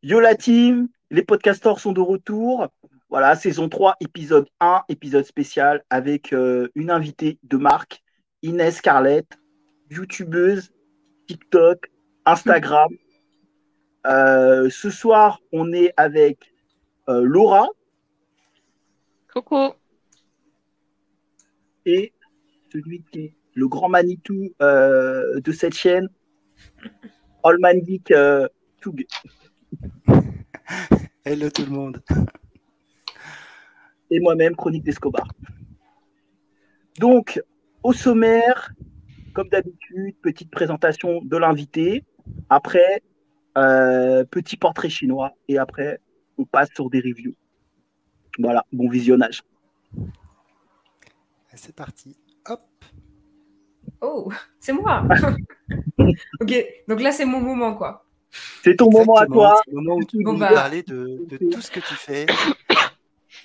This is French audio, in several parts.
Yo la team, les podcasteurs sont de retour. Voilà, saison 3, épisode 1, épisode spécial avec euh, une invitée de marque, Inès Scarlett, youtubeuse, TikTok, Instagram. Euh, ce soir, on est avec euh, Laura. Coucou. Et celui qui est le grand Manitou de cette chaîne, Allman Geek Toug. Hello tout le monde. Et moi-même, Chronique d'Escobar. Donc, au sommaire, comme d'habitude, petite présentation de l'invité. Après, euh, petit portrait chinois. Et après, on passe sur des reviews. Voilà, bon visionnage. C'est parti. Hop. Oh, c'est moi. ok, donc là, c'est mon moment, quoi. C'est ton moment à toi. C'est le moment où tu bon, bah... parler de, de, tout ce que tu fais.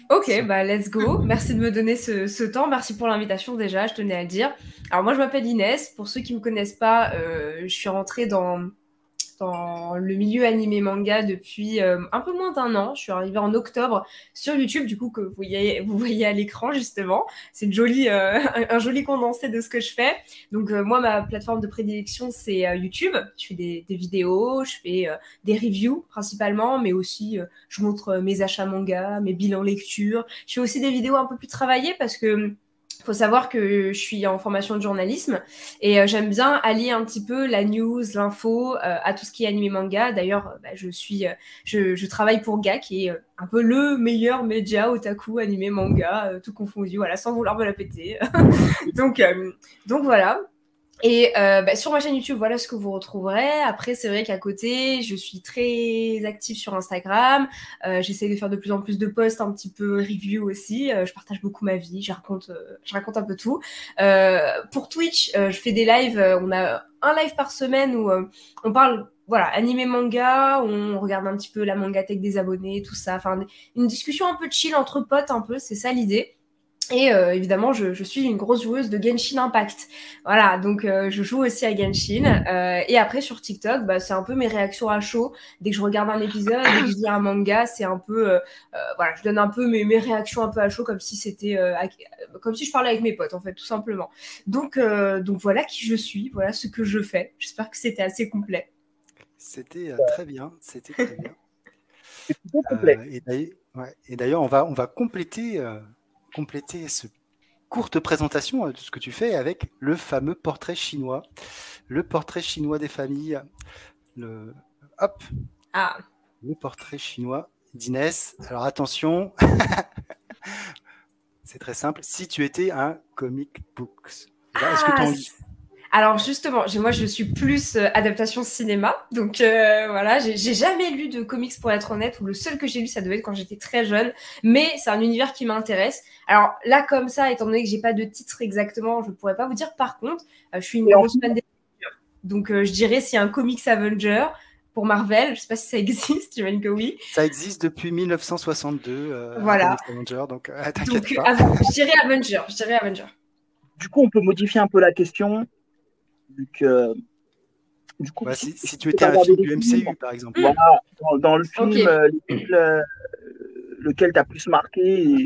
Ok, bah let's go. Merci de me donner ce, ce temps. Merci pour l'invitation déjà, je tenais à le dire. Alors moi je m'appelle Inès. Pour ceux qui ne me connaissent pas, euh, je suis rentrée dans dans le milieu animé manga depuis euh, un peu moins d'un an. Je suis arrivée en octobre sur YouTube, du coup, que vous voyez, vous voyez à l'écran, justement. C'est euh, un, joli condensé de ce que je fais. Donc, euh, moi, ma plateforme de prédilection, c'est euh, YouTube. Je fais des, des, vidéos, je fais des reviews principalement, mais aussi je montre mes achats manga, mes bilans lecture. Je fais aussi des vidéos un peu plus travaillées parce que faut savoir que je suis en formation de journalisme et euh, j'aime bien allier un petit peu la news, l'info euh, à tout ce qui est animé manga. D'ailleurs, bah, je suis, euh, je, travaille pour GA qui est un peu le meilleur média otaku animé manga, tout confondu, voilà, sans vouloir me la péter. donc, donc voilà. Et euh, bah, sur ma chaîne YouTube, voilà ce que vous retrouverez. Après, c'est vrai qu'à côté, je suis très active sur Instagram. Euh, J'essaie de faire de plus en plus de posts, un petit peu review aussi. Euh, je partage beaucoup ma vie, je raconte, euh, je raconte un peu tout. Euh, pour Twitch, je fais des lives. on a un live par semaine où on parle voilà, animé manga, on regarde un petit peu la mangatech des abonnés, tout ça. Enfin, une discussion un peu chill entre potes, un peu, c'est ça l'idée. Et euh, évidemment, je, je, suis une grosse joueuse de Genshin Impact. Voilà, donc euh, je joue aussi à Genshin. Euh, et après, sur TikTok, bah, c'est un peu mes réactions à chaud. Dès que je regarde un épisode, dès que je lis un manga, c'est un peu... Euh, euh, voilà, je donne un peu mes, mes, réactions un peu à chaud, comme si c'était... comme si je parlais avec mes potes, en fait, tout simplement. Donc, donc voilà qui je suis, voilà ce que je fais. J'espère que c'était assez complet. C'était très bien, c'était très bien. et d'ailleurs, on, va, on va compléter compléter ce courte présentation de ce que tu fais avec le fameux portrait chinois, le portrait chinois des familles, le hop, ah. le portrait chinois d'Inès. Alors attention, c'est très simple. Si tu étais un comic books, est-ce que tu en lis? Alors justement, moi je suis plus euh, adaptation cinéma, donc euh, voilà, j'ai jamais lu de comics pour être honnête, ou le seul que j'ai lu ça devait être quand j'étais très jeune, mais c'est un univers qui m'intéresse. Alors là comme ça, étant donné que j'ai pas de titre exactement, je pourrais pas vous dire. Par contre, euh, je suis une grosse fan des donc euh, je dirais c'est un comics Avenger pour Marvel. Je sais pas si ça existe, j'imagine que oui. Ça existe depuis 1962. Euh, voilà. Avenger, donc, euh, donc pas. je dirais Avenger. Je dirais Avenger. Du coup, on peut modifier un peu la question. Vu que, du coup, bah, si, si, tu étais un film du MCU, films, par exemple. Voilà, dans, dans le film, okay. euh, lequel, lequel t'as plus marqué et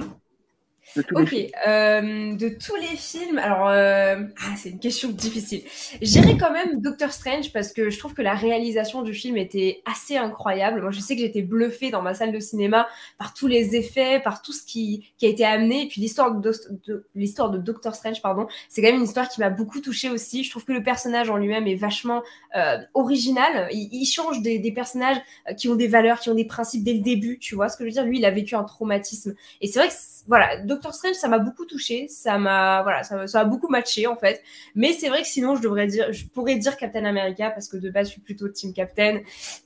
de tous ok, les euh, de tous les films, alors euh, ah, c'est une question difficile. J'irai quand même Doctor Strange parce que je trouve que la réalisation du film était assez incroyable. Moi, je sais que j'étais bluffée dans ma salle de cinéma par tous les effets, par tout ce qui, qui a été amené. Et puis l'histoire de, de l'histoire de Doctor Strange, pardon, c'est quand même une histoire qui m'a beaucoup touchée aussi. Je trouve que le personnage en lui-même est vachement euh, original. Il, il change des, des, personnages qui ont des valeurs, qui ont des principes dès le début. Tu vois ce que je veux dire? Lui, il a vécu un traumatisme. Et c'est vrai que voilà, Doctor Strange, ça m'a beaucoup touché, ça m'a voilà, ça, ça a beaucoup matché en fait. Mais c'est vrai que sinon, je devrais dire, je pourrais dire Captain America parce que de base, je suis plutôt Team Captain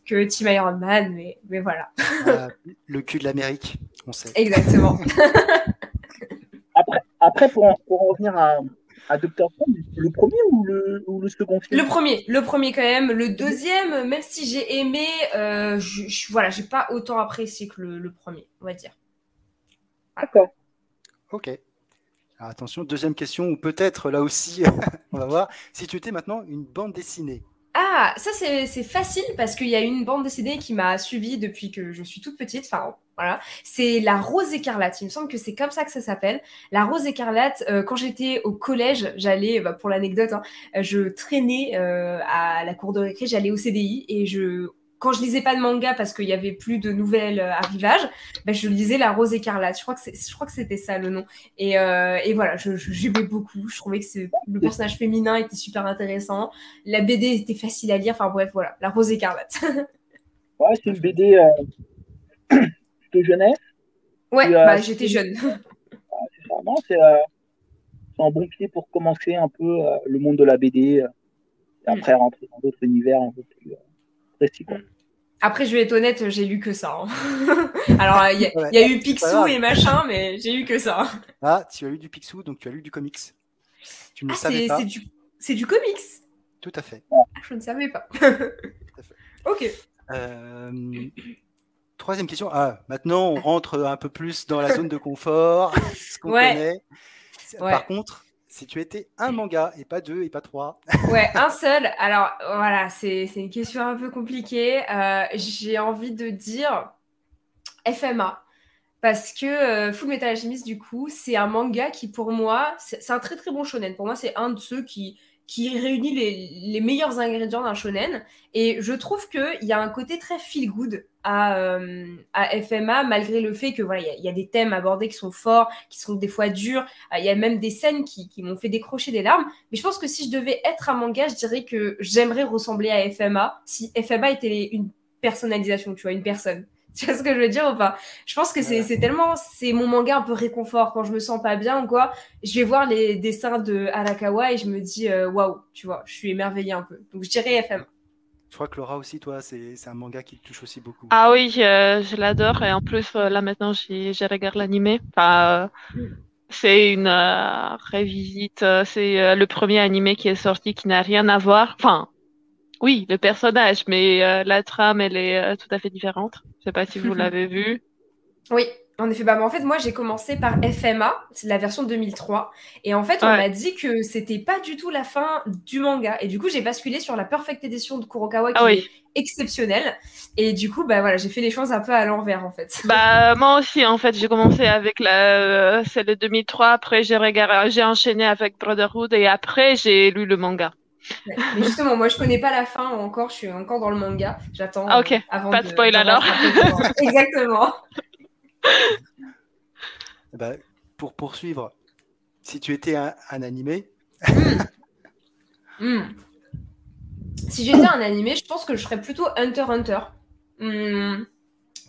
que Team Iron Man, mais mais voilà. Euh, le cul de l'Amérique, on sait. Exactement. après, après pour, en, pour en revenir à, à Doctor Strange, le premier ou le, ou le second film? Le premier, le premier quand même. Le deuxième, même si j'ai aimé, euh, je, je, voilà, j'ai pas autant apprécié que le, le premier, on va dire. D'accord. Ok. Attention, deuxième question, ou peut-être là aussi, on va voir, si tu étais maintenant une bande dessinée, Ah, ça c'est facile parce qu'il y a une bande dessinée qui m'a suivie depuis que je suis toute petite. Enfin, voilà. C'est La Rose écarlate. Il me semble que c'est comme ça que ça s'appelle. La Rose écarlate, euh, quand j'étais au collège, j'allais, bah, pour l'anecdote, hein, je traînais euh, à la cour de récré, j'allais au CDI et je quand je lisais pas de manga parce qu'il y avait plus de nouvelles euh, arrivages, ben je lisais La Rose écarlate. Je crois que je crois que c'était ça le nom. Et, euh, et voilà, je, j'aimais beaucoup. Je trouvais que le personnage féminin était super intéressant. La BD était facile à lire. Enfin bref, voilà, La Rose écarlate. ouais, c'est une BD euh, de jeunesse. Ouais, euh, bah, j'étais jeune. c'est un bon pied pour commencer un peu le monde de la BD. et après, rentrer dans d'autres univers un peu plus précis. Quoi. Après, je vais être honnête, j'ai lu que ça. Hein. Alors, il y, a eu Picsou et machin, mais j'ai lu que ça. Ah, tu as lu du Picsou, donc tu as lu du comics. Tu ne ah, savais pas. C'est du, comics. Tout à fait. Je ne savais pas. Tout à fait. Ok. Euh, troisième question. Ah, maintenant, on rentre un peu plus dans la zone de confort, ce qu'on connaît. Par contre, si tu étais un manga et pas deux et pas trois. ouais, un seul. Alors voilà, c'est une question un peu compliquée. Euh, j'ai envie de dire FMA. Parce que euh, Full Metal Alchemist, du coup, c'est un manga qui, pour moi, c'est un très très bon shonen. Pour moi, c'est un de ceux qui, qui réunit les, meilleurs ingrédients d'un shonen. Et je trouve qu'il y a un côté très feel good à, euh, à FMA, malgré le fait que voilà, il y, a des thèmes abordés qui sont forts, qui sont des fois durs. Euh, il y a même des scènes qui, qui m'ont fait décrocher des larmes. Mais je pense que si je devais être un manga, je dirais que j'aimerais ressembler à FMA si FMA était une personnalisation, tu vois, une personne. Tu vois ce que je veux dire ou pas? Je pense que c'est tellement, c'est mon manga un peu réconfort quand je me sens pas bien ou quoi. Je vais voir les dessins de Arakawa et je me dis euh, waouh, tu vois, je suis émerveillée un peu. Donc je dirais FM. Je crois que Laura aussi, toi, c'est un manga qui te touche aussi beaucoup. Ah oui, je l'adore et en plus euh, là maintenant j'ai regardé l'animé. Enfin, euh, c'est une révisite. C'est le premier animé qui est sorti qui n'a rien à voir. Enfin, oui, le personnage, mais euh, la trame, elle est euh, tout à fait différente. Je sais pas si vous l'avez vu. Oui, en effet. Bah, en fait, moi, j'ai commencé par FMA, c'est la version 2003. Et en fait, on m'a dit que c'était pas du tout la fin du manga. Et du coup, j'ai basculé sur la Perfect Edition de Kurokawa qui ah est exceptionnelle. Et du coup, bah voilà, j'ai fait les choses un peu à l'envers, en fait. Bah, moi aussi, en fait, j'ai commencé avec la, euh, celle de 2003. Après, j'ai j'ai enchaîné avec Brotherhood et après, j'ai lu le manga. Mais justement, moi, je connais pas la fin encore. Je suis encore dans le manga. J'attends. Ah, ok. avant pas de, spoil alors. Exactement. Bah, pour poursuivre, si tu étais un, animé. Hmm. Hmm. Si j'étais un animé, je pense que je serais plutôt Hunter Hunter. Hmm.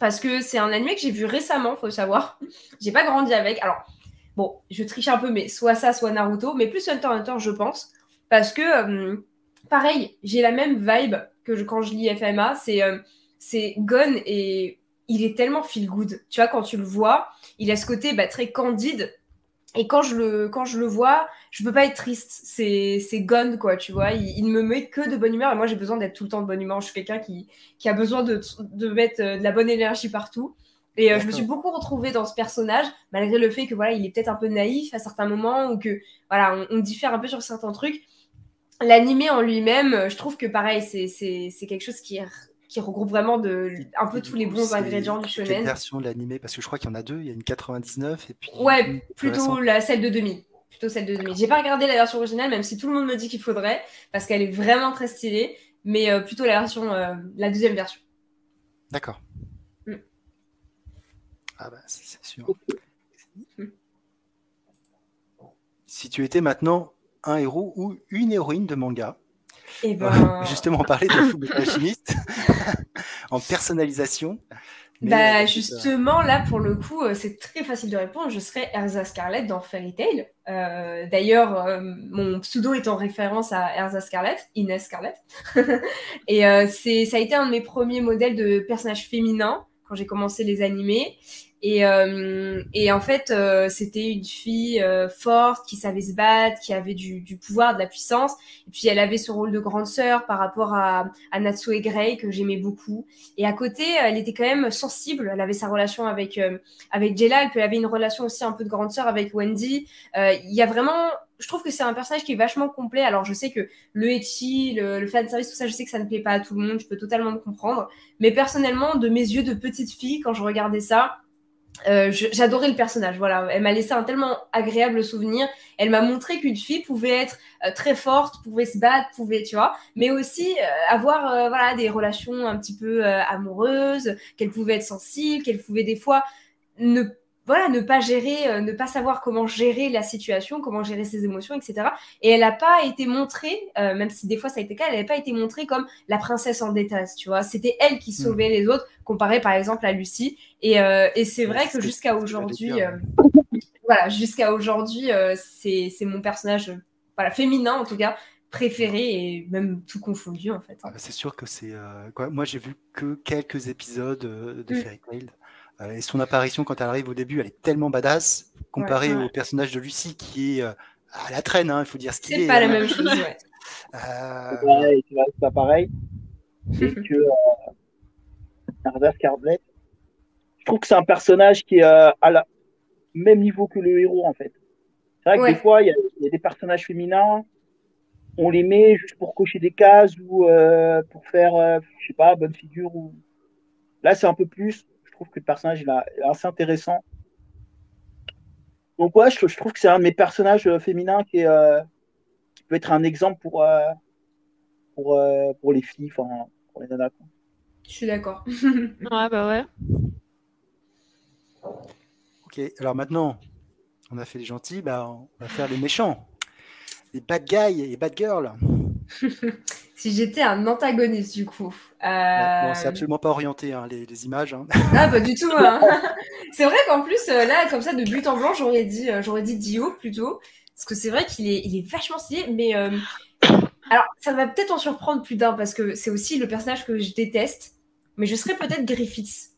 Parce que c'est un animé que j'ai vu récemment, faut savoir. J'ai pas grandi avec. Alors, bon, je triche un peu, mais soit ça, soit Naruto, mais plus Hunter Hunter, je pense. Parce que, euh, pareil, j'ai la même vibe que quand je lis FMA. C'est euh, c'est Gon et il est tellement feel good. Tu vois, quand tu le vois, il a ce côté bah, très candide. Et quand je le, quand je le vois, je peux pas être triste. C'est, c'est Gon, quoi, tu vois. Il, ne me met que de bonne humeur. Et moi, j'ai besoin d'être tout le temps de bonne humeur. Je suis quelqu'un qui, qui a besoin de, de mettre euh, de la bonne énergie partout. Et je me suis beaucoup retrouvée dans ce personnage, malgré le fait que voilà, il est peut-être un peu naïf à certains moments ou que voilà, on diffère un peu sur certains trucs. L'animé en lui-même, je trouve que pareil, c'est quelque chose qui, qui regroupe vraiment de, un peu tous les bons ingrédients du shonen. Quelle version de l'animé? Parce que je crois qu'il y en a deux, il y a une 99 et puis. Ouais, plutôt la, celle de demi. Plutôt celle de demi. J'ai pas regardé la version originale, même si tout le monde me dit qu'il faudrait, parce qu'elle est vraiment très stylée, mais euh, plutôt la version, euh, la deuxième version. D'accord. Mm. Ah bah c'est sûr. Mm. Si tu étais maintenant un héros ou une héroïne de manga. Et eh ben... justement, parler de Full Alchemist en personnalisation. bah, euh, justement, là, pour le coup, euh, c'est très facile de répondre. Je serais Erza Scarlett dans Fairy Tail. Euh, d'ailleurs, mon pseudo est en référence à Erza Scarlett, Inès Scarlett. et c'est, ça a été un de mes premiers modèles de personnage féminin quand j'ai commencé les animés. Et, euh, et en fait, euh, c'était une fille euh, forte qui savait se battre, qui avait du, du, pouvoir, de la puissance. Et puis elle avait ce rôle de grande sœur par rapport à, à Natsuo et Grey que j'aimais beaucoup. Et à côté, elle était quand même sensible. Elle avait sa relation avec avec Jella, puis elle avait une relation aussi un peu de grande sœur avec Wendy. Il y a vraiment je trouve que c'est un personnage qui est vachement complet. Alors, je sais que le etchi, le, le fan service, tout ça, je sais que ça ne plaît pas à tout le monde. Je peux totalement le comprendre. Mais personnellement, de mes yeux de petite fille, quand je regardais ça, euh, j'adorais le personnage. Voilà, elle m'a laissé un tellement agréable souvenir. Elle m'a montré qu'une fille pouvait être euh, très forte, pouvait se battre, pouvait, tu vois, mais aussi euh, avoir voilà des relations un petit peu amoureuses, qu'elle pouvait être sensible, qu'elle pouvait des fois ne voilà, ne pas gérer, euh, ne pas savoir comment gérer la situation, comment gérer ses émotions, etc. Et elle n'a pas été montrée, euh, même si des fois ça a été le cas, elle n'avait pas été montrée comme la princesse en détresse, tu vois. C'était elle qui sauvait hmm. les autres, comparé par exemple à Lucie. Et, euh, et c'est vrai que jusqu'à aujourd'hui, voilà, jusqu'à aujourd'hui, c'est mon personnage, voilà, féminin en tout cas, préféré et même tout confondu en fait. Ah bah, c'est sûr que c'est. moi j'ai vu que quelques épisodes de mm. Fairy Tail. Euh, et son apparition, quand elle arrive au début, elle est tellement badass, comparée au personnage de Lucie qui est euh, à la traîne, hein, il faut dire ce qu'il est. C'est pas la même chose, ouais. Euh... C'est pas pareil. C'est que euh, Carblet, je trouve que c'est un personnage qui est à la même niveau que le héros, en fait. C'est vrai que des fois, il y, a des personnages féminins, on les met juste pour cocher des cases ou pour faire, je sais pas, bonne figure. Ou... Là, c'est un peu plus que le personnage est assez intéressant. Donc ouais, je, trouve que c'est un de mes personnages euh, féminins qui, est, euh, qui peut être un exemple pour, euh, pour, pour les filles, enfin pour les nanas. Je suis d'accord. ouais, bah ouais. Ok, alors maintenant, on a fait les gentils, bah, on va faire les méchants. Les bad guys et bad girls. si j'étais un antagoniste, du coup. Euh... c'est absolument pas orienté, hein, les, images. Hein. Ah, pas du tout. Hein. c'est vrai qu'en plus, euh, là, comme ça, de but en blanc, j'aurais dit, euh, j'aurais dit Dio plutôt. Parce que c'est vrai qu'il est, il est vachement stylé, mais. Euh, alors, ça va peut-être en surprendre plus d'un, parce que c'est aussi le personnage que je déteste, mais je serais peut-être Griffiths.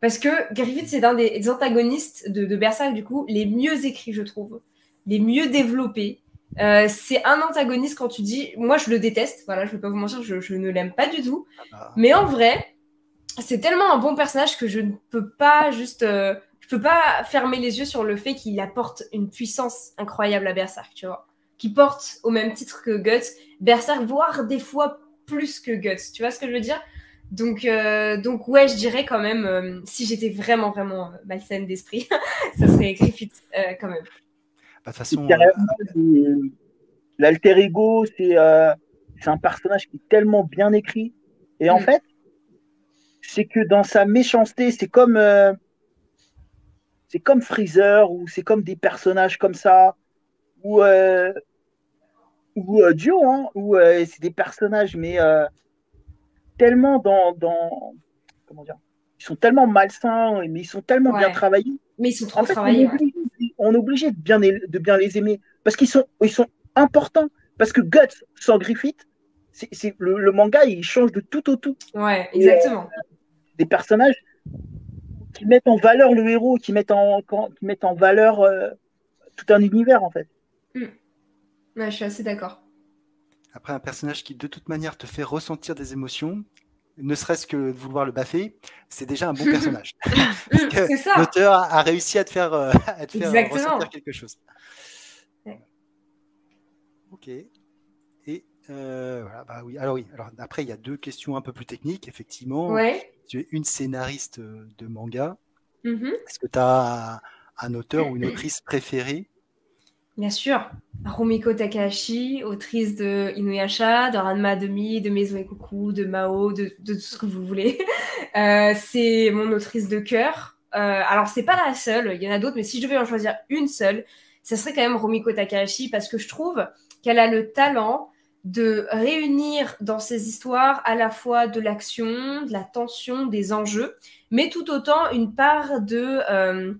Parce que Griffiths, c'est un des, antagonistes de, de Berserk, du coup, les mieux écrits, je trouve. Les mieux développés euh, c'est un antagoniste quand tu dis, moi je le déteste, voilà, je vais pas vous mentir, je, ne l'aime pas du tout. Ah bah. Mais en vrai, c'est tellement un bon personnage que je ne peux pas juste, euh, je peux pas fermer les yeux sur le fait qu'il apporte une puissance incroyable à Berserk, tu vois, qui porte au même titre que Guts, Berserk, voire des fois plus que Guts, tu vois ce que je veux dire? Donc, euh, donc ouais, je dirais quand même, si j'étais vraiment, vraiment malsaine d'esprit, ça serait Griffith quand même. Bah, façon. Euh, l'alter ego, euh, c'est un personnage qui est tellement bien écrit. Et en mm. fait, c'est que dans sa méchanceté, c'est comme euh, c'est comme Freezer ou c'est comme des personnages comme ça ou ou Dio, hein, où c'est des personnages mais tellement dans, dans comment dire, ils sont tellement malsains mais ils sont tellement bien travaillés. Mais ils sont trop travaillés on est obligé de bien, de bien les aimer parce qu'ils sont, ils sont importants. Parce que Guts sans Griffith, c'est, le, manga, il change de tout au tout. Ouais, exactement. Euh, des personnages qui mettent en valeur le héros, qui mettent en, qui mettent en valeur euh, tout un univers, en fait. Hmm. Ouais, je suis assez d'accord. Après, un personnage qui, de toute manière, te fait ressentir des émotions, ne serait-ce que de vouloir le baffer, c'est déjà un bon personnage. L'auteur a, réussi à te faire, euh, à te faire ressentir quelque chose. Ok. Et euh, voilà, bah oui. Alors oui. Alors après, il y a deux questions un peu plus techniques, effectivement. Tu es une scénariste de manga. Mm-hmm. Est-ce que tu as un auteur ou une autrice préférée? Bien sûr, Rumiko Takahashi, autrice de Inuyasha, de Ranma Demi, de Maison et de Mao, de, tout ce que vous voulez. Euh, c'est mon autrice de cœur. Euh, alors, c'est pas la seule, il y en a d'autres, mais si je devais en choisir une seule, ce serait quand même Rumiko Takahashi parce que je trouve qu'elle a le talent de réunir dans ses histoires à la fois de l'action, de la tension, des enjeux, mais tout autant une part de... Euh,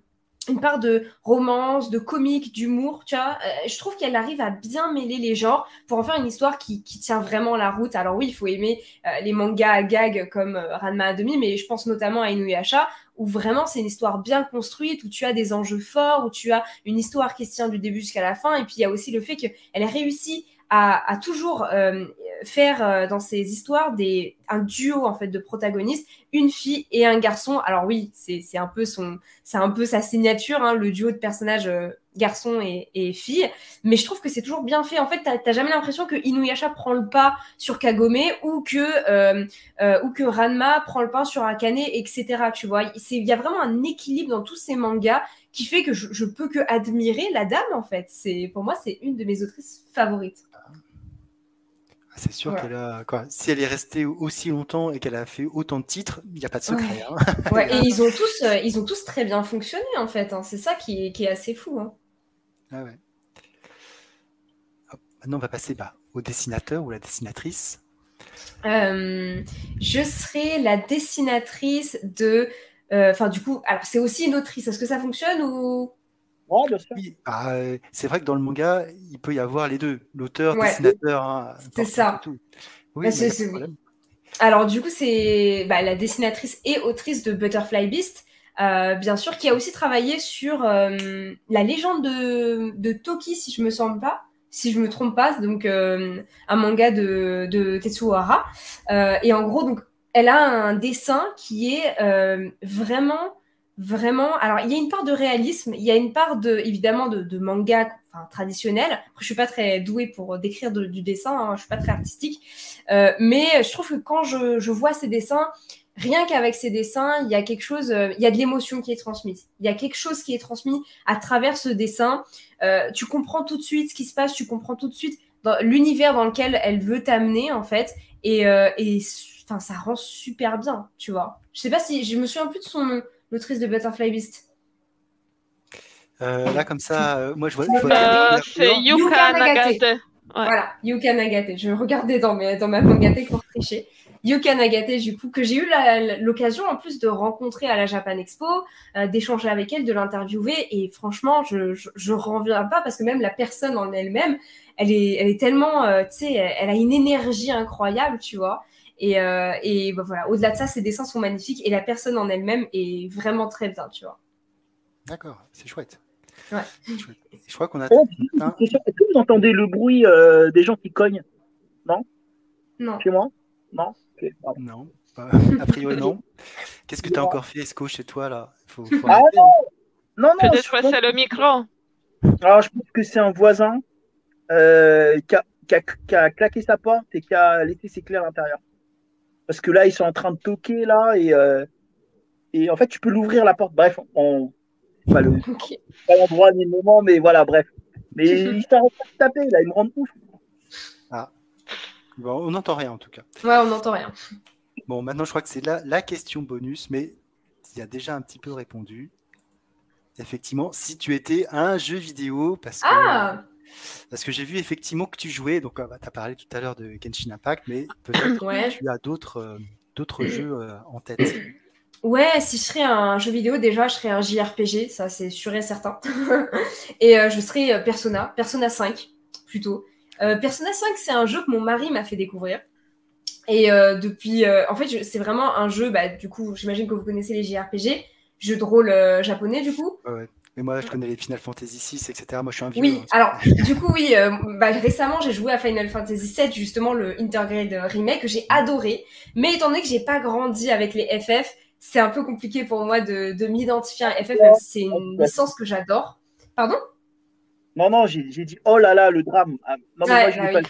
une part de romance, de comique, d'humour, tu vois. Euh, je trouve qu'elle arrive à bien mêler les genres pour en faire une histoire qui, tient vraiment la route. Alors oui, il faut aimer euh, les mangas à gag comme euh, Ranma à demi, mais je pense notamment à Inuyasha, où vraiment c'est une histoire bien construite, où tu as des enjeux forts, où tu as une histoire qui se tient du début jusqu'à la fin. Et puis il y a aussi le fait qu'elle a réussi à, toujours euh, faire euh, dans ses histoires des, un duo en fait de protagonistes, une fille et un garçon. Alors oui, c'est un peu son, c'est un peu sa signature, hein, le duo de personnages euh, garçon et, et, fille. Mais je trouve que c'est toujours bien fait. En fait, t'as jamais l'impression que Inuyasha prend le pas sur Kagome ou que ou que Ranma prend le pas sur Akane, etc. Tu vois, il y a vraiment un équilibre dans tous ces mangas qui fait que je, je peux que admirer la dame en fait. C'est pour moi c'est une de mes autrices favorites. Ah, c'est sûr qu'elle a. Quoi, si elle est restée aussi longtemps et qu'elle a fait autant de titres, il n'y a pas de secret. Hein. et ils ont, tous, euh, ils ont tous très bien fonctionné, en fait. Hein. C'est ça qui est, qui est, assez fou. Hein. Ah ouais. maintenant, on va passer bah, au dessinateur ou la dessinatrice. Euh, je serai la dessinatrice de. Euh, enfin, du coup, alors c'est aussi une autrice. Est-ce que ça fonctionne ou oui, bah, euh, c'est vrai que dans le manga, il peut y avoir les deux, l'auteur, le dessinateur. Hein, c'est ça. Oui, bah, Alors du coup, c'est bah, la dessinatrice et autrice de Butterfly Beast, euh, bien sûr, qui a aussi travaillé sur euh, la légende de, de, Toki, si je me sens pas, si je me trompe pas, donc un manga de, de Tetsuhara. et en gros, donc, elle a un dessin qui est vraiment vraiment. Alors, il y a une part de réalisme, il y a une part de, évidemment, de, manga enfin, traditionnel. Après, je suis pas très douée pour décrire du dessin, hein, je suis pas très artistique, euh, mais je trouve que quand je, je vois ces dessins, rien qu'avec ces dessins, il y a quelque chose, euh, il y a de l'émotion qui est transmise. Il y a quelque chose qui est transmis à travers ce dessin. Euh, tu comprends tout de suite ce qui se passe, tu comprends tout de suite l'univers dans lequel elle veut t'amener en fait, et, et enfin, ça rend super bien, tu vois. Je sais pas si je me souviens plus de son nom l'autrice de Butterfly Beast euh, Là, comme ça, euh, moi je vois. Euh, c'est Yuka, Nagate. Voilà, Yuka Nagate. Je regardais dans, mes, dans ma mangate pour tricher. Yuka Nagate, du coup, que j'ai eu l'occasion en plus de rencontrer à la Japan Expo, d'échanger avec elle, de l'interviewer. Et franchement, je, je, reviens pas parce que même la personne en elle-même, elle est, elle est tellement, tu sais, elle a une énergie incroyable, tu vois. Et, euh, et bah, voilà, au-delà de ça, ces dessins sont magnifiques et la personne en elle-même est vraiment très bien, tu vois. D'accord, c'est chouette. Ouais. Je crois qu'on a. Oh, Est-ce que vous entendez le bruit euh, des gens qui cognent Non? Non. Chez moi? Non? Non, a priori non. Qu'est-ce que tu as encore fait, Esco, chez toi là? Faut, Ah non Non, non Peut-être que c'est le micro. Alors, je pense que c'est un voisin euh, qui, a, qui, a, qui, a, claqué sa porte et qui a laissé ses clés à l'intérieur. Parce que là, ils sont en train de toquer, là, et, euh, et en fait, tu peux l'ouvrir la porte. Bref, on. Pas le pas l'endroit ni le moment, mais voilà, bref. Mais ils s'arrêtent pas de taper, là, ils me rendent ouf. Ah. Bon, on n'entend rien en tout cas. Ouais, on n'entend rien. Bon, maintenant, je crois que c'est la, la question bonus, mais il y a déjà un petit peu répondu. Effectivement, si tu étais un jeu vidéo, parce que. Ah parce que j'ai vu effectivement que tu jouais, donc euh, bah, tu as parlé tout à l'heure de Genshin Impact, mais peut-être que tu as d'autres euh, d'autres jeux euh, en tête. Ouais, si je serais un jeu vidéo, déjà, je serais un JRPG, ça c'est sûr et certain. et je serais Persona, Persona 5 plutôt. Persona 5, c'est un jeu que mon mari m'a fait découvrir. Et depuis, en fait, c'est vraiment un jeu, bah, du coup, j'imagine que vous connaissez les JRPG, jeu de rôle japonais du coup. Ouais, mais moi, je connais les Final Fantasy VI, etc. Moi, je suis un vieux. Oui, hein, alors, du coup, oui, euh, bah, récemment, j'ai joué à Final Fantasy VII, justement, le Intergrade Remake, que j'ai adoré. Mais étant donné que j'ai pas grandi avec les FF, c'est un peu compliqué pour moi de, de m'identifier à FF, même si c'est une licence que j'adore. Pardon? Non, non, j'ai dit, oh là là, le drame. Ah, non, mais moi, je bah pas le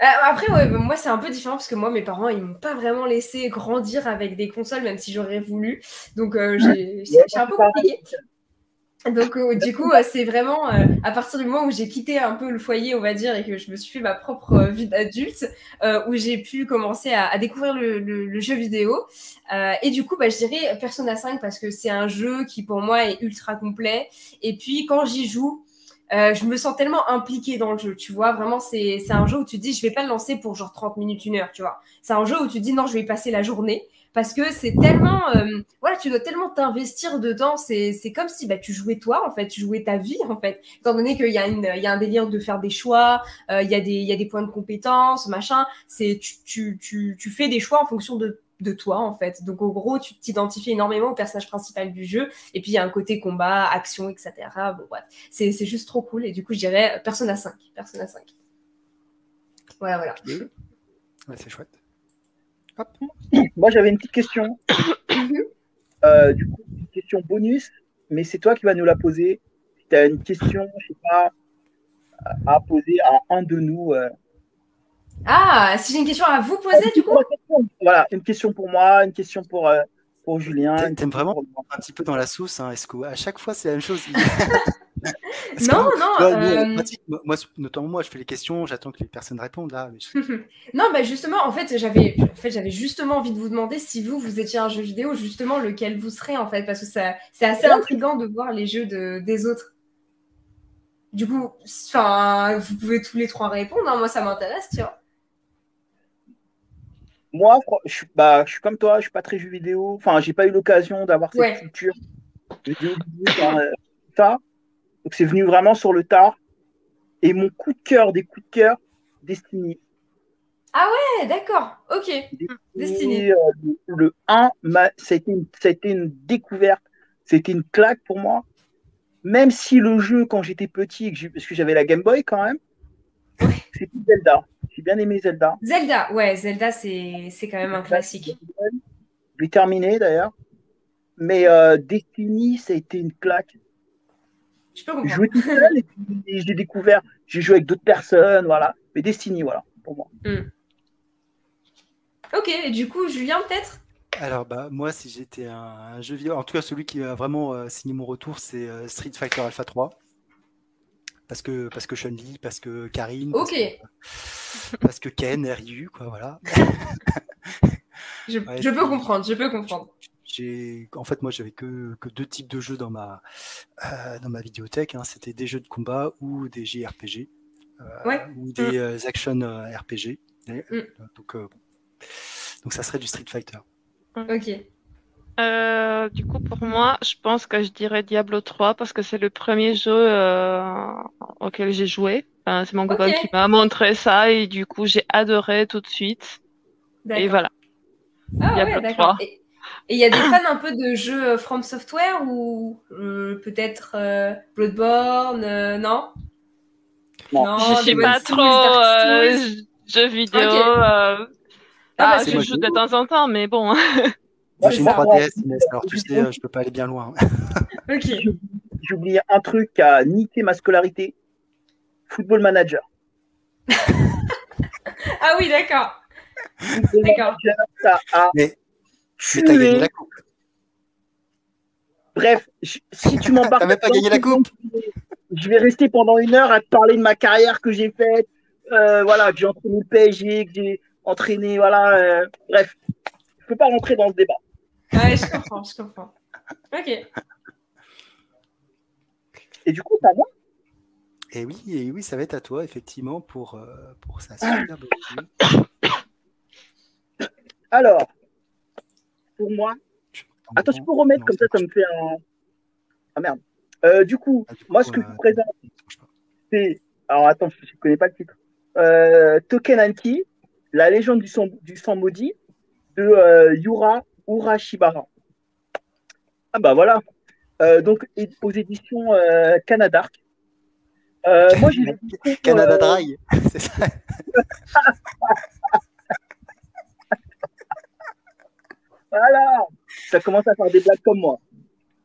euh, après, ouais, bah, moi, c'est un peu différent parce que moi, mes parents, ils m'ont pas vraiment laissé grandir avec des consoles, même si j'aurais voulu. Donc, euh, j'ai un peu compliqué. Donc, euh, du coup, euh, c'est vraiment euh, à partir du moment où j'ai quitté un peu le foyer, on va dire, et que je me suis fait ma propre vie d'adulte, où j'ai pu commencer à, découvrir le, jeu vidéo. et du coup, bah, je dirais Persona 5 parce que c'est un jeu qui, pour moi, est ultra complet. Et puis, quand j'y joue, je me sens tellement impliquée dans le jeu, tu vois. Vraiment, c'est un jeu où tu dis, je vais pas le lancer pour genre 30 minutes, une heure, tu vois. C'est un jeu où tu dis, non, je vais y passer la journée parce que c'est tellement euh, voilà tu dois tellement t'investir dedans c'est c'est comme si bah tu jouais toi en fait tu jouais ta vie en fait étant donné qu'il y a une il y a un délire de faire des choix euh, il y a des il y a des points de compétence machin c'est tu, tu tu tu fais des choix en fonction de de toi en fait. Donc en gros, tu t'identifies énormément au personnage principal du jeu, et puis il y a un côté combat, action, etc. Bon bref, c'est juste trop cool, et du coup je dirais Persona 5. Persona 5. Voilà, voilà. Ouais, c'est chouette. Moi j'avais une petite question. Euh, du coup, une question bonus, mais c'est toi qui vas nous la poser. Si tu as une question, je sais pas, à poser à un de nous. euh, Ah, si j'ai une question à vous poser du coup Voilà, une question pour moi, une question pour, euh, pour Julien. T'aimes vraiment pour un petit peu dans la sauce, hein, Est-ce qu'à chaque fois c'est la même chose? Que Non, non, euh, moi- moi, notamment moi, je fais les questions, j'attends que les personnes répondent là. mais je- Non, bah justement, en fait, j'avais en fait, j'avais justement envie de vous demander si vous, vous étiez un jeu vidéo, justement, lequel vous serez, en fait, parce que ça, c'est assez intriguant de voir les jeux de, des autres. Du coup, enfin, vous pouvez tous les trois répondre, hein, moi ça m'intéresse, tu vois. Moi, je suis, bah, je suis comme toi, je suis pas très jeu vidéo. Enfin, j'ai pas eu l'occasion d'avoir cette Ouais. culture de jeux vidéo, dans, euh, ça. Donc, c'est venu vraiment sur le tard. Et mon coup de cœur des coups de cœur, Destiny. Ouais, d'accord, ok. Destiny. euh, le, le 1, m'a- ça, a été une, ça a été une découverte. C'était une claque pour moi. Même si le jeu, quand j'étais petit, parce que j'avais la Game Boy quand même, c'était Zelda. J'ai bien aimé Zelda. Zelda, ouais, Zelda, c'est c'est quand même un classique. Je l'ai terminé d'ailleurs. Mais euh, Destiny, ça a été une claque. Je peux comprendre. joué tout seul et puis j'ai découvert, j'ai joué avec d'autres personnes, voilà. Mais Destiny, voilà, pour moi. Ok, et du coup, Julien, peut-être? Alors bah moi si j'étais un, un jeu vidéo, en tout cas celui qui a vraiment euh, signé mon retour, c'est euh, Street Fighter Alpha 3. Parce que parce que Chun-Li, parce que Karine, parce Ok. que- parce que Ken, Ryu, quoi, voilà. Je, Ouais, je peux comprendre, je peux comprendre. J'ai, en fait, moi, j'avais que, que deux types de jeux dans ma, euh, dans ma vidéothèque. hein. C'était des jeux de combat ou des JRPG. euh, Ouais. Ou des euh, action euh, RPG. Et, Mm. euh, donc, euh, bon. donc, ça serait du Street Fighter. Ok. Euh, du coup, pour moi, je pense que je dirais Diablo 3 parce que c'est le premier jeu euh, auquel j'ai joué. Enfin, c'est mon copain Ok. qui m'a montré ça et du coup, j'ai adoré tout de suite. Et voilà. Ah Diablo ouais, d'accord. 3. Et et il y a des fans un peu de jeux euh, From Software ou euh, peut-être euh, Bloodborne, euh, non? Non. je suis pas trop euh, jeux vidéo. Euh, Ah, ah, bah, je joue de temps en temps, mais bon. Moi, j'ai une ça. 3DS, Inès, alors tu sais, je peux pas aller bien loin. Ok. J'ai oublié un truc qui a niqué ma scolarité. Football Manager. Ah oui, d'accord. D'accord. Manager, ça a Mais, mais t'as gagné tué. la coupe. Bref, je- si tu m'embarques. T'as même pas gagné la coupe. Je vais rester pendant une heure à te parler de ma carrière que j'ai faite. euh, voilà, que j'ai entraîné le PSG, que j'ai entraîné. Voilà. euh, bref, je peux pas rentrer dans ce débat. Ouais, je comprends, je comprends. Ok. Et du coup, ça va Et oui, et oui, ça va être à toi, effectivement, pour, euh, pour sa Ah. superbe. Alors, pour moi. Attends, je peux remettre Non, comme ça ça, me fait un. Ah merde. Euh, du coup, Ah, du coup, moi, ce que je euh, vous présente, marche pas. c'est. Alors, attends, je ne connais pas le titre. Euh, Token Anki, la légende du sang, du sang maudit de euh, Yura Urashibara. Ah, bah voilà. Euh, donc, aux éditions euh, Canadark. Euh, moi, j'ai Canada euh, Dry, c'est ça. Voilà, ça commence à faire des blagues comme moi.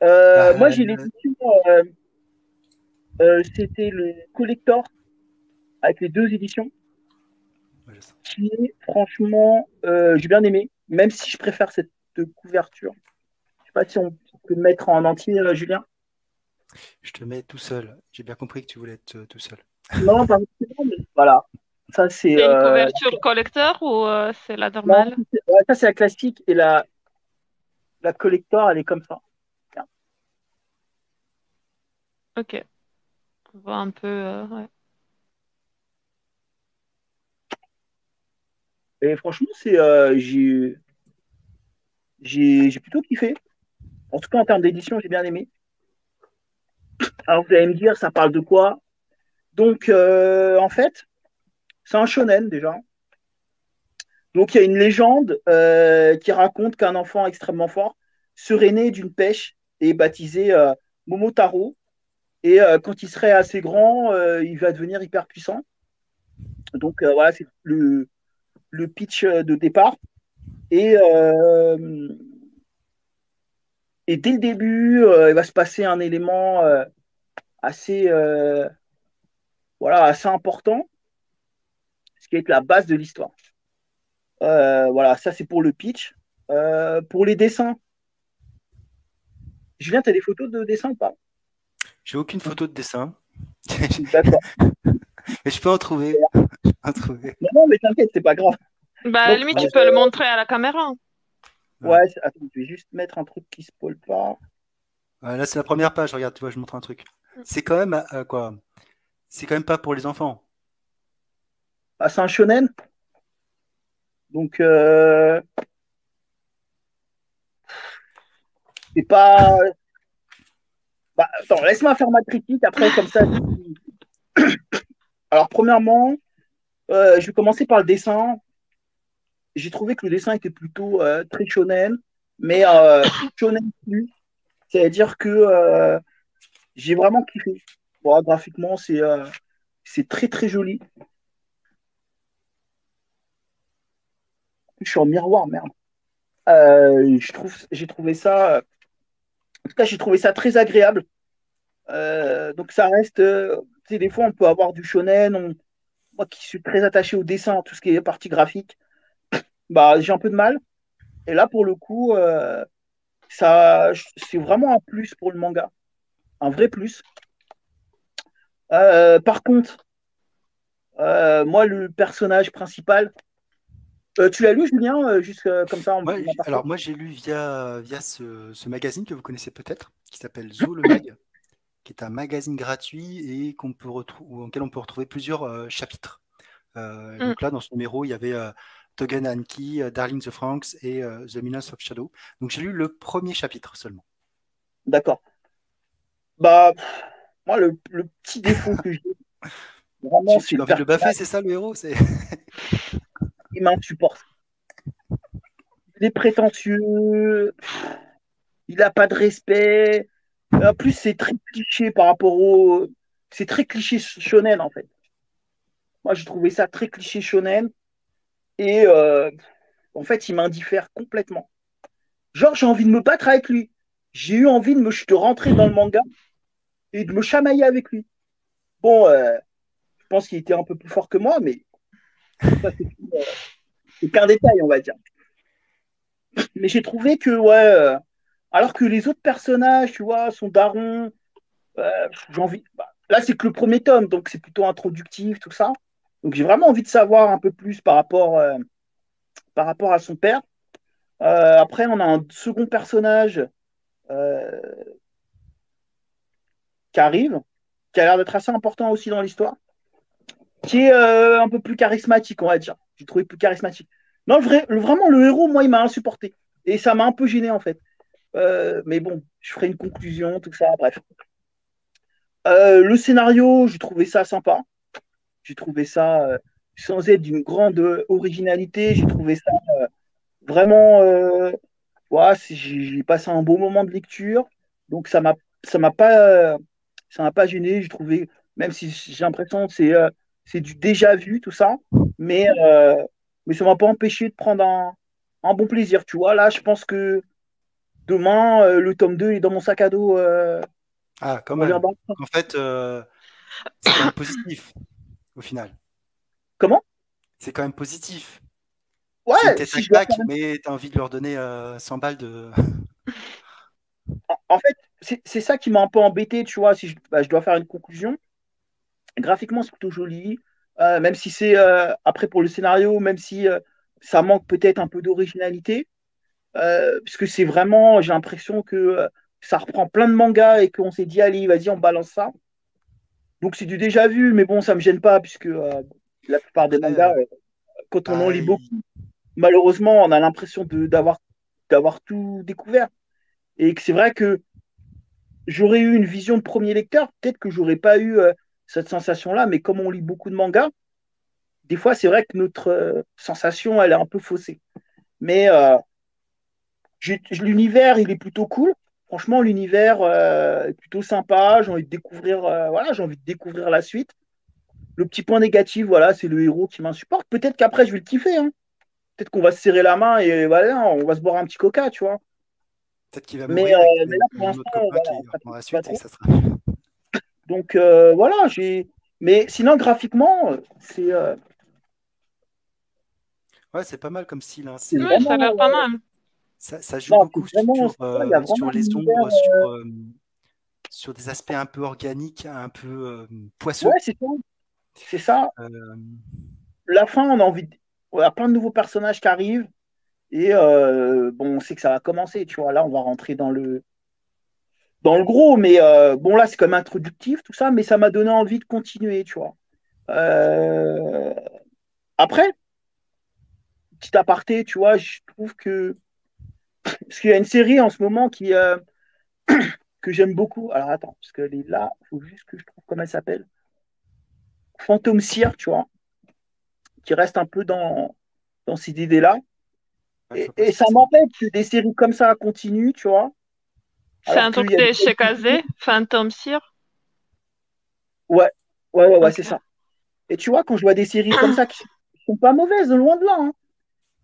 Euh, Bah, moi, j'ai euh, l'édition, euh, euh, c'était le collector avec les deux éditions, Ouais, qui est franchement, euh, j'ai bien aimé, même si je préfère cette couverture. Je sais pas si on peut le mettre en entier, Julien. Je te mets tout seul. J'ai bien compris que tu voulais être tout seul. Non, pas mais voilà. Ça, c'est. C'est une euh, couverture collector ou euh, c'est la normale? Ça, c'est la classique et la, la collector, elle est comme ça. Ok. On voit un peu. euh, ouais. Et franchement, c'est, euh, j'ai, j'ai, j'ai plutôt kiffé. En tout cas, en termes d'édition, j'ai bien aimé. Alors, vous allez me dire, ça parle de quoi? Donc, euh, en fait, c'est un shonen déjà. Donc il y a une légende euh, qui raconte qu'un enfant extrêmement fort serait né d'une pêche et baptisé euh, Momotaro. Et euh, quand il serait assez grand, il va devenir hyper puissant. Donc voilà, c'est le, pitch de départ. Et, dès le début, il va se passer un élément assez important, ce qui est la base de l'histoire. Euh, voilà, ça c'est pour le pitch. Euh, pour les dessins, Julien, tu as des photos de dessin ou pas? J'ai aucune photo de dessin. D'accord. mais je peux en trouver. Non, mais t'inquiète, c'est pas grave. Bah, limite, tu peux le montrer à la caméra. Ouais, attends, je vais juste mettre un truc qui spoil pas. là, c'est la première page. Regarde, tu vois, je montre un truc. C'est quand même euh, quoi? C'est quand même pas pour les enfants. Ah, c'est un shonen? Donc, euh, c'est pas. Bah, attends, laisse-moi faire ma critique après, comme ça. Alors, premièrement, euh, je vais commencer par le dessin. J'ai trouvé que le dessin était plutôt euh, très shonen, mais shonen plus. C'est-à-dire que j'ai vraiment kiffé. Graphiquement, c'est c'est très très joli. Je suis en miroir, merde. Euh, je trouve, j'ai trouvé ça, en tout cas, j'ai trouvé ça très agréable. Euh, donc ça reste, euh, tu des fois on peut avoir du shonen. moi qui suis très attaché au dessin, tout ce qui est partie graphique, bah j'ai un peu de mal. Et là pour le coup, ça, c'est vraiment un plus pour le manga, un vrai plus. par contre, moi le personnage principal, euh, tu l'as lu, Julien, euh, juste euh, comme ça Alors, moi, j'ai lu via, via ce, magazine que vous connaissez peut-être, qui s'appelle Zoo le Mag, qui est un magazine gratuit et qu'on peut auquel on peut retrouver plusieurs chapitres. Mm. Donc là, dans ce numéro, il y avait Togen Anki, Darling the Franks et The Minas of Shadow. Donc j'ai lu le premier chapitre seulement. D'accord. Bah, moi, le, petit défaut que j'ai, vraiment, c'est. Tu le baffer, c'est ça le héros il m'insupporte. Il est prétentieux, il n'a pas de respect. En plus, c'est très cliché par rapport au. C'est très cliché shonen, en fait. Moi, j'ai trouvé ça très cliché shonen. Et euh, en fait, il m'indiffère complètement. Genre, j'ai envie de me battre avec lui. J'ai eu envie de me rentrer dans le manga et de me chamailler avec lui. Bon, euh, je pense qu'il était un peu plus fort que moi, mais qu'un détail, on va dire. Mais j'ai trouvé que, ouais, euh, alors que les autres personnages, tu vois, sont darons, euh, j'ai envie. Bah, là, c'est que le premier tome, donc c'est plutôt introductif, tout ça. Donc j'ai vraiment envie de savoir un peu plus par rapport, par rapport à son père. après, on a un second personnage qui arrive, qui a l'air d'être assez important aussi dans l'histoire qui est euh, un peu plus charismatique, on va dire. J'ai trouvé plus charismatique. Non, vraiment, le héros, moi, il m'a insupporté. Et ça m'a un peu gêné, en fait. Euh, mais bon, je ferai une conclusion, tout ça, bref. Euh, le scénario, j'ai trouvé ça sympa. J'ai trouvé ça, sans être d'une grande originalité, j'ai trouvé ça vraiment. J'ai passé un beau moment de lecture. Donc, ça m'a pas, ça m'a pas gêné. J'ai trouvé, même si j'ai l'impression que c'est du déjà vu, tout ça. Mais, euh, mais ça ne m'a pas empêché de prendre un, bon plaisir. Tu vois, là, je pense que demain, euh, le tome 2 est dans mon sac à dos. Euh, ah, quand même. En fait, c'est quand même positif, au final. Comment? C'est quand même positif. Ouais, si mais tu as envie de leur donner 100 balles de. en fait, c'est ça qui m'a un peu embêté, tu vois, si je, bah, je dois faire une conclusion. Graphiquement, c'est plutôt joli. Euh, même si c'est euh, après pour le scénario, même si euh, ça manque peut-être un peu d'originalité, puisque c'est vraiment, j'ai l'impression que ça reprend plein de mangas et qu'on s'est dit, allez, vas-y, on balance ça. Donc c'est du déjà vu, mais bon, ça me gêne pas, puisque la plupart des mangas, quand on en lit beaucoup, malheureusement, on a l'impression d'avoir d'avoir tout découvert. Et que c'est vrai que j'aurais eu une vision de premier lecteur, peut-être que j'aurais pas eu cette sensation-là, mais comme on lit beaucoup de mangas, des fois, c'est vrai que notre sensation, elle est un peu faussée. Mais l'univers, il est plutôt cool. Franchement, l'univers est plutôt sympa. J'ai envie de découvrir, voilà, j'ai envie de découvrir la suite. Le petit point négatif, voilà, c'est le héros qui m'insupporte. Peut-être qu'après, je vais le kiffer. Hein. Peut-être qu'on va se serrer la main et voilà, on va se boire un petit coca, tu vois. Peut-être qu'il va mourir. Mais, mais là, pour l'instant, ça sera... Donc euh, voilà, j'ai. Mais sinon, graphiquement, c'est. Euh... Ouais, c'est pas mal comme style. Hein. Ouais, ça a l'air pas mal. Ça, ça joue non, beaucoup vraiment, sur, euh, sur les ombres, sur, euh, sur, des aspects un peu organiques, un peu poisseux. Ouais, c'est ça. C'est ça. La fin, on a envie. De... Il y a plein de nouveaux personnages qui arrivent. Et bon, on sait que ça va commencer, tu vois. Là, on va rentrer dans le, dans le gros, mais euh, bon, là, c'est comme introductif, tout ça, mais ça m'a donné envie de continuer, tu vois. Euh, après, petit aparté, tu vois, je trouve que. Parce qu'il y a une série en ce moment qui, euh, que j'aime beaucoup. Alors attends, parce qu'elle est là, il faut juste que je trouve comment elle s'appelle. Phantom Seer, tu vois, qui reste un peu dans, dans cette idée-là. Et, et, ça m'empêche que des séries comme ça continuent, tu vois. C'est un truc de chez Kazé, Phantom Seer Ouais, ouais, ouais, ouais c'est ça. Et tu vois, quand je vois des séries comme ça qui sont pas mauvaises, loin de là, hein,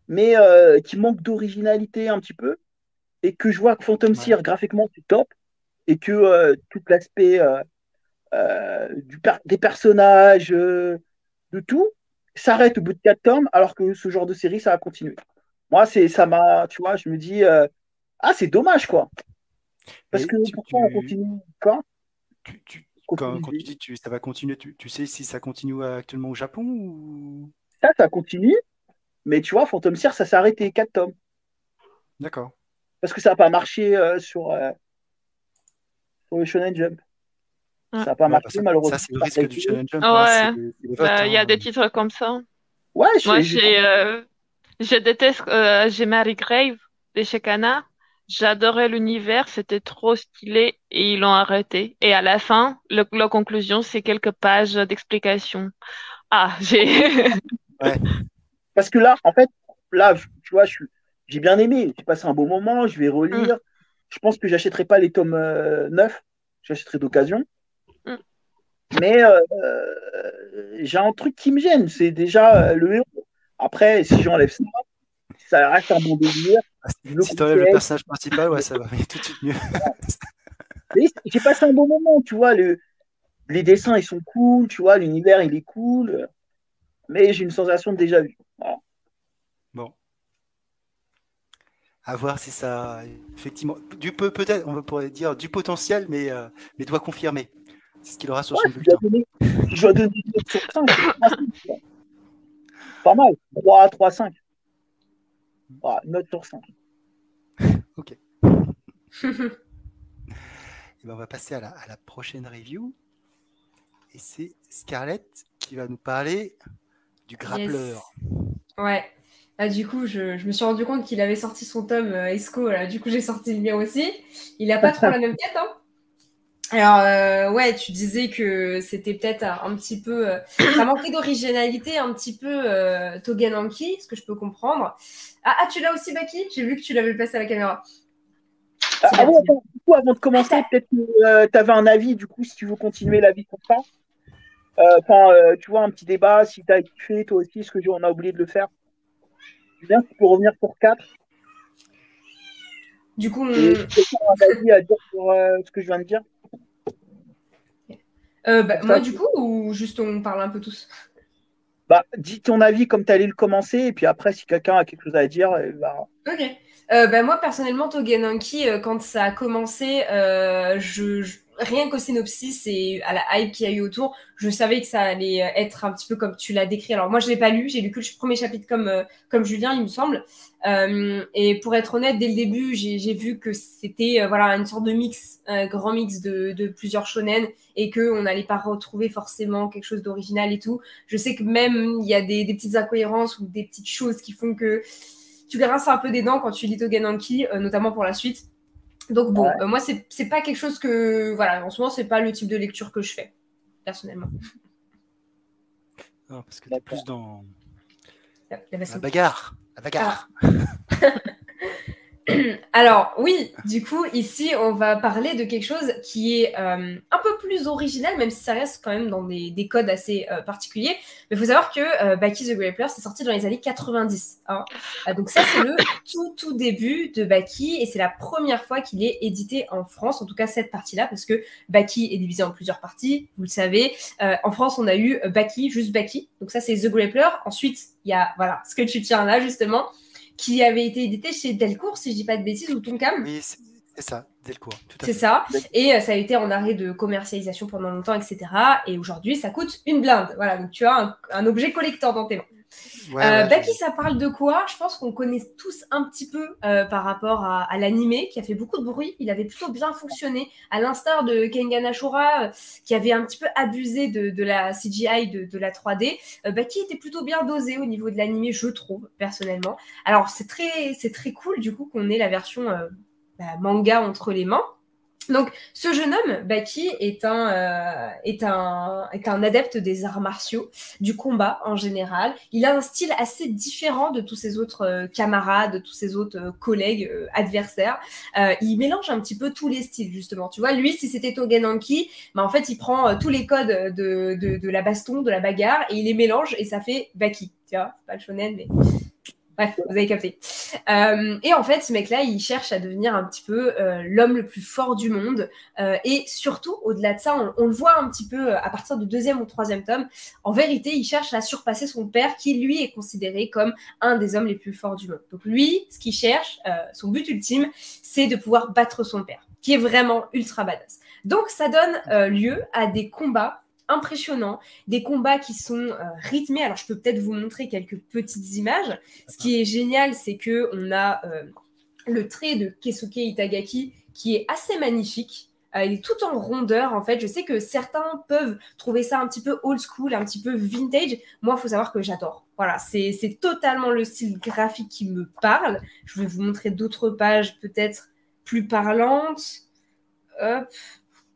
mais euh, qui manquent d'originalité un petit peu, et que je vois que Phantom Seer, graphiquement, c'est top, et que euh, tout l'aspect euh, des personnages, de tout, s'arrête au bout de 4 tomes, alors que ce genre de série, ça va continuer. Moi, c'est ça m'a, tu vois, je me dis, ah, c'est dommage, quoi. Parce que pourquoi on continue quand? quand, tu dis que ça va continuer, tu, sais si ça continue actuellement au Japon ou? Ça, ça continue. Mais tu vois, Phantom Seer, ça s'est arrêté 4 tomes. D'accord. Parce que ça n'a pas marché euh, sur, euh, sur le Shonen Jump. Ça n'a pas marché, malheureusement. Ça, c'est le risque du Shonen Jump. Hein, bah, il y a hein. des titres comme ça. Ouais, Moi, j'ai, euh, je déteste, j'ai Mary Grave de chez Kana. J'adorais l'univers, c'était trop stylé et ils l'ont arrêté. Et à la fin, le, la conclusion, c'est quelques pages d'explication. Ah, j'ai. ouais. Parce que là, en fait, là, tu vois, j'ai bien aimé. J'ai passé un beau moment, je vais relire. Mm. Je pense que j'achèterai pas les tomes euh, neufs, j'achèterai d'occasion. Mm. Mais euh, j'ai un truc qui me gêne, c'est déjà euh, le héros. Après, si j'enlève ça, ça reste un bon délire. Si tu enlèves le personnage principal, ouais, ça va tout de suite mieux. J'ai passé un bon moment, tu vois. Le, les dessins, ils sont cool, tu vois. L'univers, il est cool. Mais j'ai une sensation de déjà vu. Bon. À voir si ça. Effectivement. Du peu, peut-être, on pourrait dire du potentiel, mais, euh, mais doit confirmer. C'est ce qu'il aura sur son bulletin. Je dois donner 5. Pas mal. 3, 3, 5. Ah, note sur 5. ok. Eh ben, on va passer à la, à la, prochaine review. Et c'est Scarlett qui va nous parler du grappleur. Ouais. Du coup, je, je, me suis rendu compte qu'il avait sorti son tome euh, Esco. Là. Du coup, j'ai sorti le mien aussi. Il n'a pas trop la même tête. Hein. Alors, euh, ouais, tu disais que c'était peut-être un petit peu. Euh, ça manquait d'originalité, un petit peu euh, Togenanki, ce que je peux comprendre. Ah, ah tu l'as aussi, Baki? J'ai vu que tu l'avais passé à la caméra. Ah, ah du coup, avant de commencer, peut-être que euh, tu avais un avis, du coup, si tu veux continuer l'avis comme ça. Enfin, tu vois, un petit débat, si tu as kiffé, toi aussi, ce que on a oublié de le faire. Bien, tu peux revenir pour 4. Du coup, on... un avis à dire sur ce que je viens de dire euh, bah, moi, du coup, ou juste on parle un peu tous? Bah, Dis ton avis comme tu allais le commencer, et puis après, si quelqu'un a quelque chose à dire, eh bah... Ok. Euh, bah, moi, personnellement, Togenanki, euh, quand ça a commencé, je, rien qu'au synopsis et à la hype qu'il y a eu autour, je savais que ça allait être un petit peu comme tu l'as décrit. Alors moi, je l'ai pas lu, j'ai lu que le premier chapitre comme comme Julien, il me semble. Euh, et pour être honnête, dès le début, j'ai vu que c'était voilà une sorte de mix, un grand mix de, de plusieurs shonen et que on n'allait pas retrouver forcément quelque chose d'original et tout. Je sais que même il y a des, des, petites incohérences ou des petites choses qui font que tu les rinces un peu des dents quand tu lis Togenanki, euh, notamment pour la suite. Donc bon, euh, moi c'est pas quelque chose que voilà, en ce moment c'est pas le type de lecture que je fais personnellement. Non, parce que t'es plus dans La, la baston. la bagarre. La bagarre. Alors oui, du coup, ici, on va parler de quelque chose qui est euh, un peu plus original, même si ça reste quand même dans des, des codes assez euh, particuliers. Mais il faut savoir que euh, Baki the Grappler, c'est sorti dans les années 90. hein. Euh, donc ça, c'est le tout, tout début de Baki, et c'est la première fois qu'il est édité en France, en tout cas cette partie-là, parce que Baki est divisé en plusieurs parties, vous le savez. Euh, en France, on a eu Baki, juste Baki. Donc ça, c'est The Grappler. Ensuite, il y a, voilà, ce que tu tiens là, justement, qui avait été édité chez Delcourt, si je dis pas de bêtises, ou Tonkam. Oui, c'est ça, Delcourt. C'est ça. Et euh, ça a été en arrêt de commercialisation pendant longtemps, etc. Et aujourd'hui, ça coûte une blinde. Voilà, donc tu as un, un objet collector dans tes mains. Ouais, Euh, ouais, Baki, ça parle de quoi? Je pense qu'on connaît tous un petit peu euh, par rapport à, à l'animé qui a fait beaucoup de bruit. Il avait plutôt bien fonctionné, à l'instar de Kengan Ashura euh, qui avait un petit peu abusé de, de la CGI, de, de la 3D. Euh, Baki était plutôt bien dosé au niveau de l'animé, je trouve, personnellement. Alors, c'est très, très cool du coup qu'on ait la version bah, manga entre les mains. Donc, ce jeune homme, Baki, est un, euh, est, un, est un adepte des arts martiaux, du combat en général. Il a un style assez différent de tous ses autres euh, camarades, de tous ses autres euh, collègues, euh, adversaires. Il mélange un petit peu tous les styles, justement. Tu vois, lui, si c'était Togenanki, bah, en fait, il prend tous les codes de, de, de la baston, de la bagarre, et il les mélange, et ça fait Baki. Tu vois, c'est pas le shonen, mais... Bref, vous avez capté. Euh, et en fait, ce mec-là, il cherche à devenir un petit peu euh, l'homme le plus fort du monde. Euh, et surtout, au-delà de ça, on, on le voit un petit peu euh, à partir du deuxième ou troisième tome. En vérité, il cherche à surpasser son père, qui lui est considéré comme un des hommes les plus forts du monde. Donc lui, ce qu'il cherche, euh, son but ultime, c'est de pouvoir battre son père, qui est vraiment ultra badass. Donc ça donne lieu à des combats impressionnants, des combats qui sont euh, rythmés. Alors je peux peut-être vous montrer quelques petites images. Ce qui est génial, c'est que on a euh, le trait de Keisuke Itagaki qui est assez magnifique. Euh, il est tout en rondeur en fait. Je sais que certains peuvent trouver ça un petit peu old school, un petit peu vintage. Moi, il faut savoir que j'adore. Voilà, c'est totalement le style graphique qui me parle. Je vais vous montrer d'autres pages peut-être plus parlantes. Hop,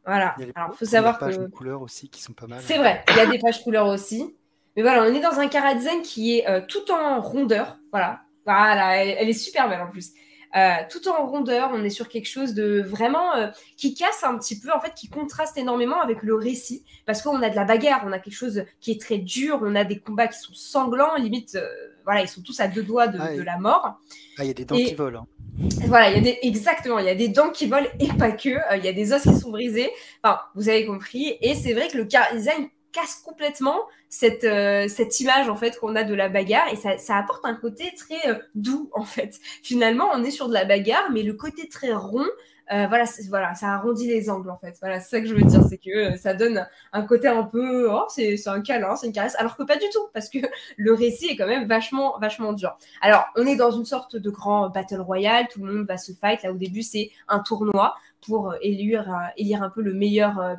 voilà. Il Alors, faut savoir pages que couleurs aussi qui sont pas mal. c'est vrai, il y a des pages couleurs aussi. Mais voilà, on est dans un Kara Design qui est euh, tout en rondeur. Voilà, voilà, elle, elle est super belle en plus. Euh, tout en rondeur, on est sur quelque chose de vraiment euh, qui casse un petit peu, en fait, qui contraste énormément avec le récit, parce qu'on a de la bagarre, on a quelque chose qui est très dur, on a des combats qui sont sanglants, limite, voilà, ils sont tous à deux doigts de, Ah, de la mort. Ah, il y a des dents Et- qui volent. hein. Voilà, il y a des exactement, il y a des dents qui volent et pas que, euh, il y a des os qui sont brisés. Enfin, vous avez compris. Et c'est vrai que le car design casse complètement cette, euh, cette image en fait qu'on a de la bagarre et ça, ça apporte un côté très euh, doux en fait. Finalement, on est sur de la bagarre, mais le côté très rond, euh, voilà, voilà, ça arrondit les angles en fait. Voilà, c'est ça que je veux dire, c'est que euh, ça donne un côté un peu, oh, c'est un câlin, c'est une caresse, alors que pas du tout, parce que le récit est quand même vachement, vachement dur. Alors, on est dans une sorte de grand battle royale, tout le monde va se fight. Là, au début, c'est un tournoi pour euh, élire, un- élire un peu le meilleur, euh,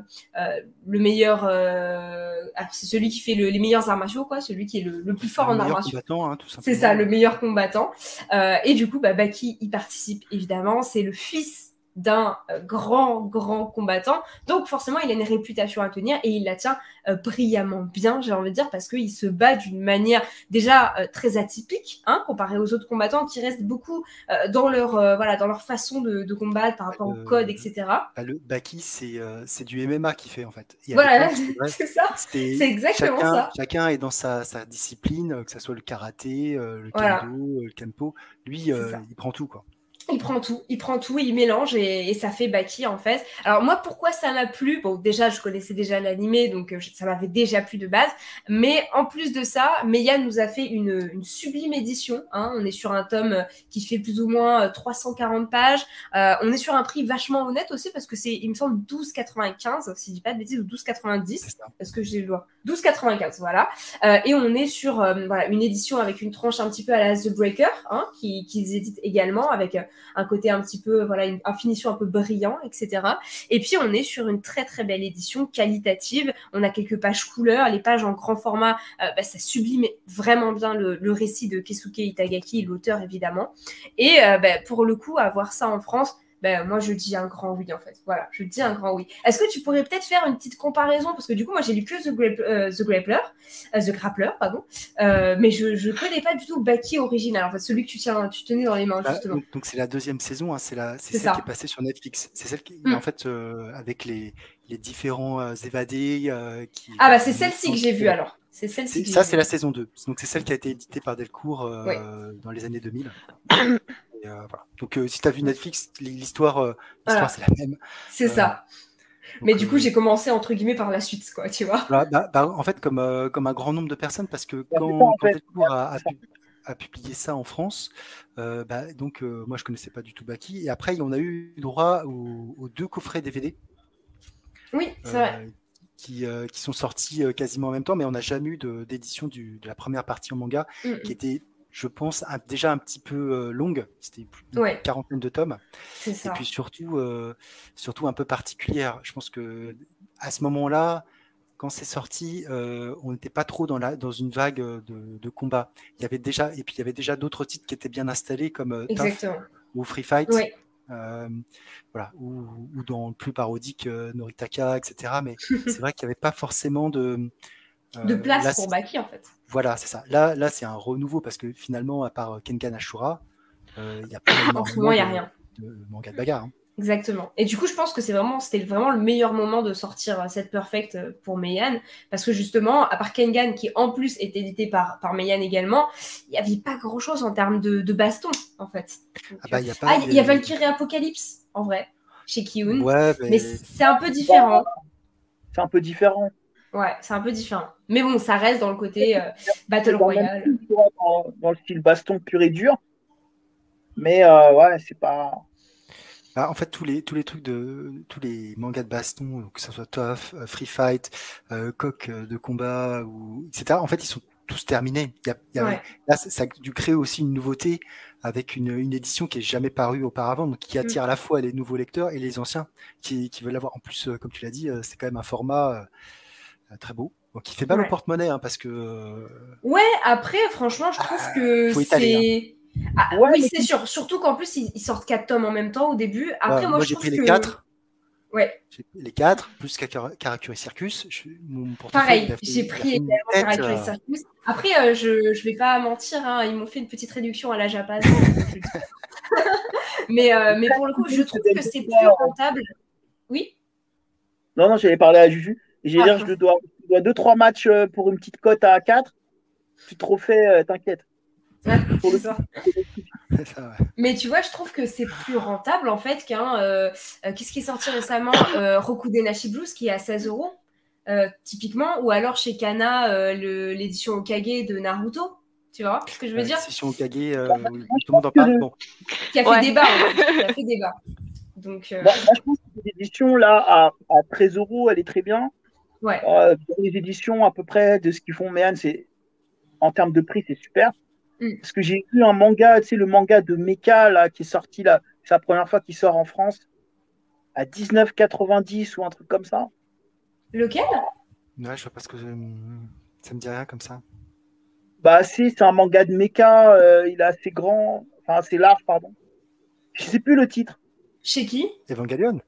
le meilleur, euh, ah, c'est celui qui fait le- les meilleurs arts martiaux, quoi, celui qui est le, le plus fort Le en arts martiaux. hein. C'est ça, le meilleur combattant. Euh, et du coup, bah, Baki y participe évidemment. C'est le fils d'un euh, grand, grand combattant. Donc forcément, il a une réputation à tenir et il la tient euh, brillamment bien, j'ai envie de dire, parce qu'il se bat d'une manière déjà euh, très atypique, hein, comparé aux autres combattants qui restent beaucoup euh, dans, leur, voilà, dans leur façon de, de combattre par rapport au code, etc. Bah, le Baki, c'est du MMA qui fait en fait. Voilà, c'est ça. C'est exactement chacun, ça. Chacun est dans sa, sa discipline, que ce soit le karaté, le kendo, le kenpo. Lui, il prend tout quoi. Il prend tout, il prend tout, il mélange et, et ça fait Baki en fait. Alors moi pourquoi ça m'a plu? Bon déjà je connaissais déjà l'animé donc euh, je- ça m'avait déjà plu de base. Mais en plus de ça, Meiya nous a fait une, une sublime édition. hein. On est sur un tome euh, qui fait plus ou moins euh, 340 pages. Euh, on est sur un prix vachement honnête aussi parce que c'est il me semble 12,95 si je dis pas de bêtises ou 12,90 C'est ça. parce que j'ai le doigt. 12,95 voilà. Euh, et on est sur euh, voilà, une édition avec une tranche un petit peu à la The Breaker hein, qui qu'ils éditent également avec euh, un côté un petit peu, voilà, une, un finition un peu brillant, etc. Et puis on est sur une très très belle édition qualitative. On a quelques pages couleurs, les pages en grand format, euh, bah, ça sublime vraiment bien le, récit de Keisuke Itagaki, l'auteur évidemment. Et euh, bah, pour le coup, avoir ça en France, ben, moi je dis un grand oui en fait. Voilà, je dis un grand oui. Est-ce que tu pourrais peut-être faire une petite comparaison? Parce que du coup, moi j'ai lu que The, Grappler, euh, The, Grappler, euh, The Grappler, pardon. Euh, mais je ne connais pas du tout Baki original, en fait, celui que tu, tiens, tu tenais dans les mains, bah, justement. donc c'est la deuxième saison, hein, c'est celle qui est passée sur Netflix. C'est celle qui, mm. en fait, avec les, les différents évadés. qui, ah bah c'est celle-ci que j'ai vue alors. C'est celle-ci. Ça, c'est la saison 2. Donc c'est celle qui a été éditée par Delcourt dans les années 2000. Euh, Donc, euh, si tu as vu Netflix, l'histoire, euh, c'est la même. C'est ça. Mais du coup, j'ai commencé entre guillemets par la suite, quoi, tu vois. Bah, bah, en fait, comme, comme un grand nombre de personnes, parce que quand, Delcourt a, publié ça en France, bah, donc moi je connaissais pas du tout Baki. Et après, on a eu droit aux, deux coffrets DVD. Oui, c'est vrai. Qui, qui, sont sortis quasiment en même temps, mais on n'a jamais eu d'édition de, la première partie en manga, mm, mm. qui était je pense, déjà un petit peu euh, longue. C'était une quarantaine de tomes. Et puis surtout, euh, surtout un peu particulière. Je pense que à ce moment-là, quand c'est sorti, euh, on n'était pas trop dans, la, dans une vague de, combat. Il y avait déjà, et puis il y avait déjà d'autres titres qui étaient bien installés comme Tough ou Free Fight. voilà, ou, dans le plus parodique Noritaka, etc. Mais c'est vrai qu'il n'y avait pas forcément de, de place pour Baki en fait. Voilà, c'est ça. Là, là c'est un renouveau parce que finalement, à part Kengan Ashura, euh, il n'y a pas en ce moment, il a rien. de manga de bagarre. Hein. Exactement. Et du coup, je pense que c'est vraiment, c'était vraiment le meilleur moment de sortir euh, cette Perfect euh, pour Meian, parce que justement, à part Kengan, qui en plus est édité par, par Meian également, il n'y avait pas grand-chose en termes de, de, baston, en fait. ah bah, il y a, ah, y a Valkyrie Apocalypse, en vrai, chez Kiyun. mais c'est un peu différent. C'est un peu différent. Ouais, c'est un peu différent. Mais bon, ça reste dans le côté euh, Battle Royale. Dans, le style baston pur et dur. Mais euh, ouais, c'est pas. Bah, en fait, tous les, tous les trucs de. Tous les mangas de baston, que ce soit Tough, euh, Free Fight, Coq de combat, ou, etc., en fait, ils sont tous terminés. Il y a, Là, ça, a dû créer aussi une nouveauté avec une, une édition qui n'est jamais parue auparavant, donc qui attire mm. à la fois les nouveaux lecteurs et les anciens qui, qui veulent avoir. En plus, comme tu l'as dit, c'est quand même un format euh, très beau. Donc il fait mal au porte-monnaie hein, parce que. Euh, ouais, après, franchement, je trouve ah, que c'est. Hein. Ah, oui, c'est sûr. Surtout qu'en plus, ils, sortent 4 tomes en même temps au début. Après, moi, j'ai pris les 4. Ouais. Les 4, plus Karakuri Circus. Pareil, j'ai pris également Karakuri euh. Circus. Après, je ne vais pas mentir, hein, ils m'ont fait une petite réduction à la Japan. mais, mais pour le coup, je trouve que c'est plus rentable. Oui? Non, non, j'allais parler à Juju. J'ai ah, je dois, 2-3 matchs euh, pour une petite cote à 4. Tu te refais, euh, t'inquiète. Mais tu vois, je trouve que c'est plus rentable en fait qu'un. Euh, qu'est-ce qui est sorti récemment euh, Nashi Blues qui est à 16 euros typiquement, ou alors chez Kana l'édition Okage de Naruto. Tu vois ce que je veux dire L'édition Okage, tout le monde en parle. Bon. Qui a fait débat. Qui a fait débat. Donc, moi, je pense que l'édition là à, à 13 euros, elle est très bien. Ouais. Euh, les éditions à peu près de ce qu'ils font Méan, c'est en termes de prix, c'est super. Mm. Parce que j'ai vu un manga, tu sais, le manga de Mecha là, qui est sorti là, c'est la première fois qu'il sort en France, à 19,90 ou un truc comme ça. Lequel? Ouais, je vois pas ce que ça me dit rien comme ça. Bah si, c'est un manga de Mecha, euh, il est assez grand, enfin assez large, pardon. Je sais plus le titre. Chez qui? Evangelion?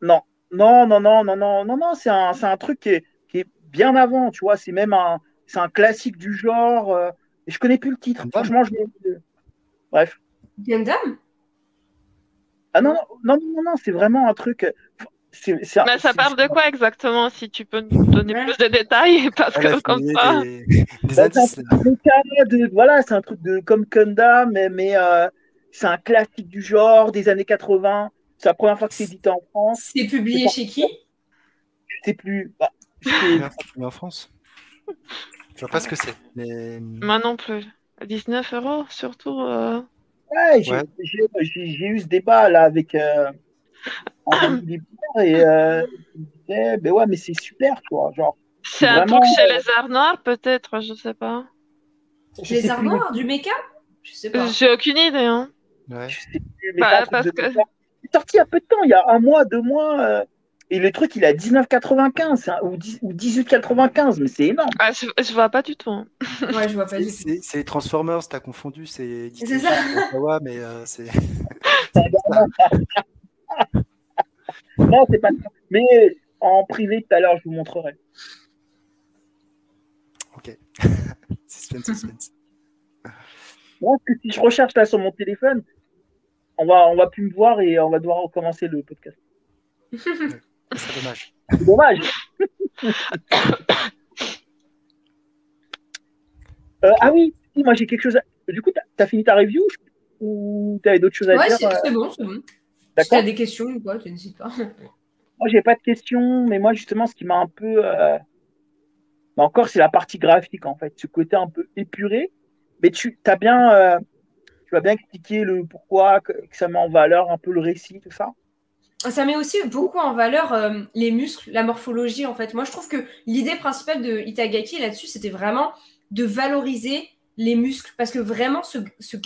Non. Non, non, non, non, non, non, non, c'est un, un, truc qui est, qui est, bien avant, tu vois, c'est même un, c'est un classique du genre. Euh, et je connais plus le titre. Franchement, je Bref. Gundam Ah non, non, non, non, c'est vraiment un truc. Mais ça parle de quoi exactement Si tu peux nous donner plus de détails, parce que comme ça. voilà, c'est un truc de comme Gundam, mais, mais euh, c'est un classique du genre des années 80. C'est la première fois que c'est édité en France. C'est publié chez qui? Je sais plus. Bah, en France. Je vois pas ce que c'est. Mais... Moi non plus. 19 euros, surtout. Euh... Ouais, j'ai eu ce débat là avec. Euh, et euh, ben ouais, mais c'est super, tu vois. Genre, c'est un truc chez les arts noirs, peut-être, je sais pas. les arts noirs, du méca Je sais pas. J'ai aucune idée, hein. Ouais. Bah, parce que sorti il y a peu de temps, il y a un mois, deux mois. Euh, et le truc, il est à 19,95 ou, 18,95, mais c'est énorme. Ah, je, je, vois pas du tout. Hein. ouais, je vois pas du tout. C'est les Transformers, t'as confondu. C'est ça. Ouais, mais euh, c'est. non, c'est pas ça. Mais en privé, tout à l'heure, je vous montrerai. Ok. suspense, suspense. Moi, que si je recherche là sur mon téléphone, on va, on va plus me voir et on va devoir recommencer le podcast. C'est dommage. C'est dommage. Euh, ah oui, si, moi j'ai quelque chose. À... Du coup, t'as as fini ta review ou t'avais d'autres choses à Ouais, dire c'est euh, c'est bon, c'est bon. Si t'as des questions ou quoi, tu n'hésites pas. Moi, j'ai pas de questions, mais moi, justement, ce qui m'a un peu. euh, bah, encore, c'est la partie graphique, en fait. Ce côté un peu épuré. Mais tu as bien. euh, Tu vas bien expliquer le pourquoi, que, que ça met en valeur un peu le récit, tout ça? Ça met aussi beaucoup en valeur euh, les muscles, la morphologie en fait. Moi, je trouve que l'idée principale de Itagaki là-dessus, c'était vraiment de valoriser les muscles. Parce que vraiment, ce, ce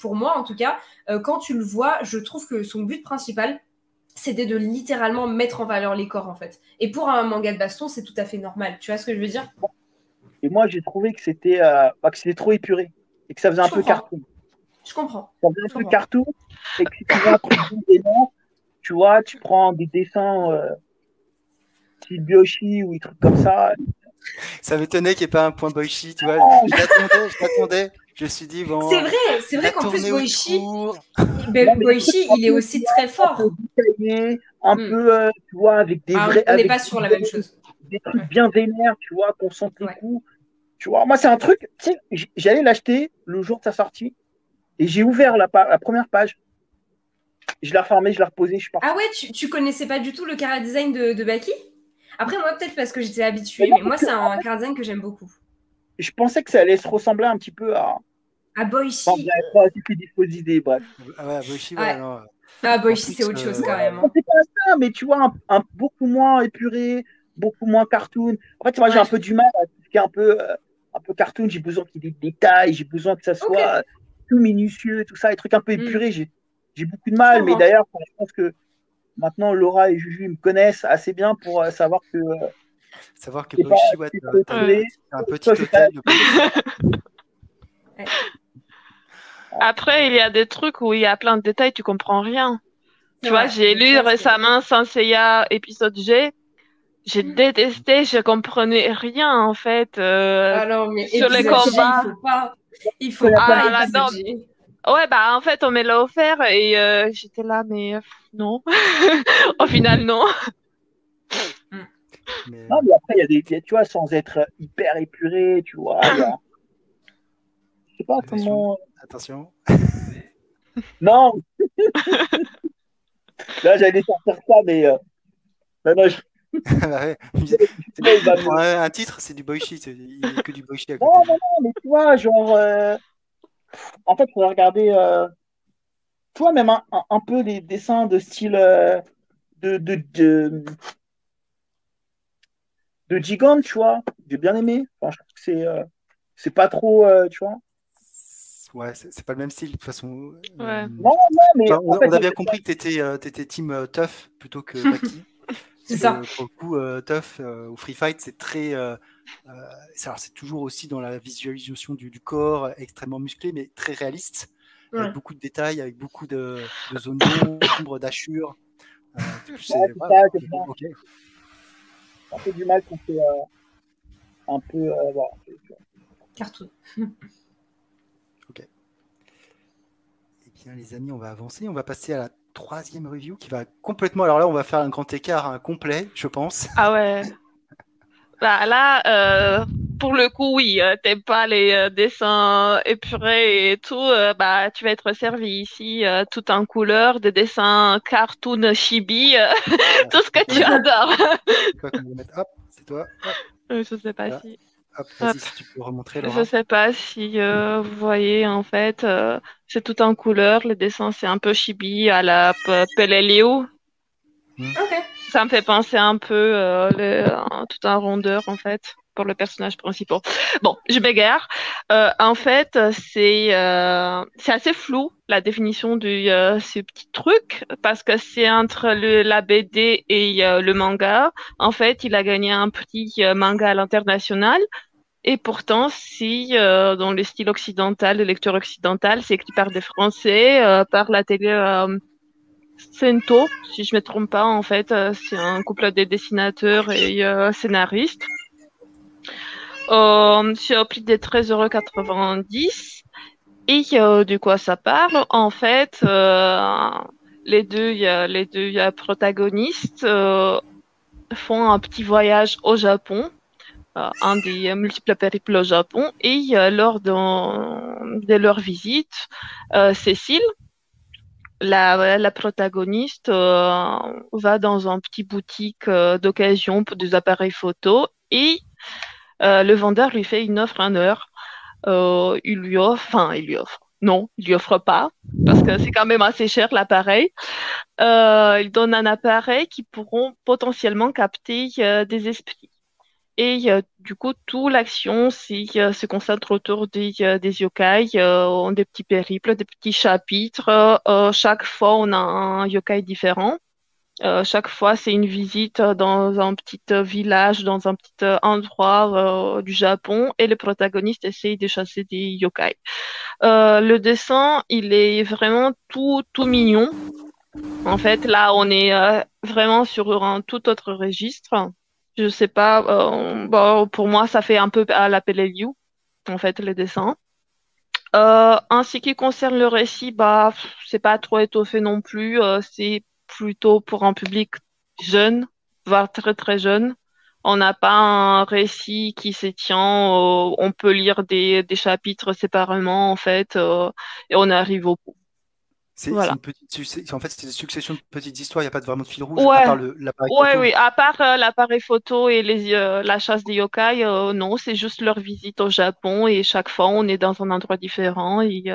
pour moi en tout cas, euh, quand tu le vois, je trouve que son but principal, c'était de littéralement mettre en valeur les corps en fait. Et pour un manga de baston, c'est tout à fait normal. Tu vois ce que je veux dire? Et moi, j'ai trouvé que c'était euh, bah, que c'était trop épuré. Et que ça faisait un peu cartoon. Je comprends. Ça comprends. cartoon. Et que si tu veux un truc élément, tu vois, tu prends des dessins. Euh, style Byoshi ou des trucs comme ça. Ça m'étonnait qu'il n'y ait pas un point Boichi, tu vois. Oh. Je l'attendais, je l'attendais. Je me suis dit, bon. C'est vrai, c'est vrai qu'en plus Boichi, ben, Boichi, il est aussi très fort. un Hmm. peu, euh, tu vois, avec des Ah, vrais. on n'est pas des sur la même chose. Des trucs Ouais. bien vénères, tu vois, qu'on sente les Ouais. coups. Tu vois, moi, c'est un truc, tu sais, j'allais l'acheter le jour de sa sortie et j'ai ouvert la, pa- la première page. Je l'ai refermé, je l'ai reposé, je suis parti. Ah ouais, tu, tu connaissais pas du tout le chara design de, de Baki? Après, moi, peut-être parce que j'étais habituée, Mais non, mais moi, c'est un chara design que j'aime beaucoup. Je pensais que ça allait se ressembler un petit peu à. Ah, Boichi Enfin, j'avais pas assez des fausses idées, bref. Ah ouais, Boichi, Ouais. ouais, non. Ah, Boichi, c'est autre chose euh, quand même. hein. C'est pas ça, mais tu vois, un, un- beaucoup moins épuré, beaucoup moins cartoon. En fait, moi, j'ai un peu du mal à tout ce qui est un peu, euh, un peu cartoon. J'ai besoin qu'il y ait des détails, j'ai besoin que ça soit tout minutieux, tout ça, les trucs un peu Mm. épurés. J'ai, j'ai beaucoup de mal, mais d'ailleurs, je pense que maintenant, Laura et Juju me connaissent assez bien pour euh, savoir que euh, Savoir que ouais, t'as- un petit hôtel. de- Après, il y a des trucs où il y a plein de détails, tu comprends rien. Tu vois, j'ai lu récemment Saint Seiya épisode G. J'ai Mm. détesté, je comprenais rien en fait. euh, non, mais sur les combats. il faut pas. Il faut Ah, pas là, épisode non. J. Ouais, bah en fait, on me l'a offert et euh, j'étais là, mais euh, non. Au final, non. Mais, Non, mais après, il y a des, il y a- tu vois, sans être hyper épuré, tu vois. a- Je sais pas Attention. comment. Attention. Non Là, j'allais sortir ça, mais. euh, Non, non, je- Bah Pour un, un titre, c'est du Boichi. c'est- Il n'y a que du à côté. Non, non, non, mais tu vois, genre. euh, En fait, il faudrait regarder. euh, Tu vois, même un, un- un peu les dessins de style. euh, De, de, de, de Gigant, tu vois. J'ai bien aimé. Enfin, je trouve que c'est. euh, C'est pas trop. euh, Tu vois. Ouais, c'est pas le même style de toute façon. Ouais. Euh, Non, non, mais. enfin, on, en fait, on a bien compris que tu étais, team euh, tough plutôt que Baki. C'est ça. Pour le coup, euh, tough euh, ou free fight, c'est très. euh, euh, c'est toujours aussi dans la visualisation du, du corps extrêmement musclé, mais très réaliste, Ouais. avec beaucoup de détails, avec beaucoup de, de zones d'ombre, d'achures. Euh, c'est- Ouais, c'est voilà, ça, c'est ça. ok. un peu du mal quand c'est euh, un peu. euh, voilà. Cartoon. Eh bien, les amis, on va avancer. On va passer à la troisième review qui va complètement. Alors là, on va faire un grand écart un complet, je pense. Ah ouais. Bah là, euh, pour le coup, oui, euh, t'aimes pas les euh, dessins épurés et tout, euh, bah tu vas être servi ici, tout en couleur, des dessins cartoon chibi, tout ce que tu adores. C'est quoi qu'on va mettre Hop, c'est toi. Hop, Je sais pas si, hop, vas-y, si tu peux remontrer, je Laura. sais pas si euh, vous voyez en fait, euh, c'est tout en couleur, les dessins c'est un peu chibi à la P- Peleliu. Ok. Ça me fait penser un peu euh, le- en- tout en rondeur en fait pour le personnage principal. Bon, je m'égare. Euh, en fait, c'est euh, c'est assez flou la définition de euh, ce petit truc parce que c'est entre le, la BD et euh, le manga. En fait, il a gagné un petit euh, manga à l'international. Et pourtant, si euh, dans le style occidental, le lecteur occidental, c'est écrit par des Français, euh, par la télé euh, si je me trompe pas, en fait, c'est un couple de dessinateurs et scénaristes. c'est au prix des 13,90€. Et de quoi ça parle? En fait, les deux, les deux protagonistes font un petit voyage au Japon euh, un des multiples périples au Japon. Et lors de, leur visite, euh, Cécile, la, protagoniste, euh, va dans un petit boutique d'occasion pour des appareils photo et le vendeur lui fait une offre en heure. il lui offre, enfin, il lui offre. Non, il lui offre pas parce que c'est quand même assez cher l'appareil. il donne un appareil qui pourront potentiellement capter des esprits. Et du coup, toute l'action se concentre autour des, des yokai, euh, des petits périples, des petits chapitres. Euh, chaque fois, on a un yokai différent. Euh, chaque fois, c'est une visite dans un petit village, dans un petit endroit du Japon, et le protagoniste essaye de chasser des yokai. le dessin, il est vraiment tout, tout mignon. En fait, là, on est vraiment sur un tout autre registre. Je sais pas. Euh, bon, pour moi, ça fait un peu à la You, en fait, les dessins. Euh, en ce qui concerne le récit, bah, c'est pas trop étoffé non plus. Euh, c'est plutôt pour un public jeune, voire très très jeune. On n'a pas un récit qui s'étient. on peut lire des, des, chapitres séparément, en fait, et on arrive au bout. C'est une petite, en fait, c'est une succession de petites histoires. Il n'y a pas vraiment de fil rouge ouais. à part l'appareil ouais, photo. Oui, à part euh, l'appareil photo et les, euh, la chasse des yokai, euh, non, c'est juste leur visite au Japon et chaque fois on est dans un endroit différent et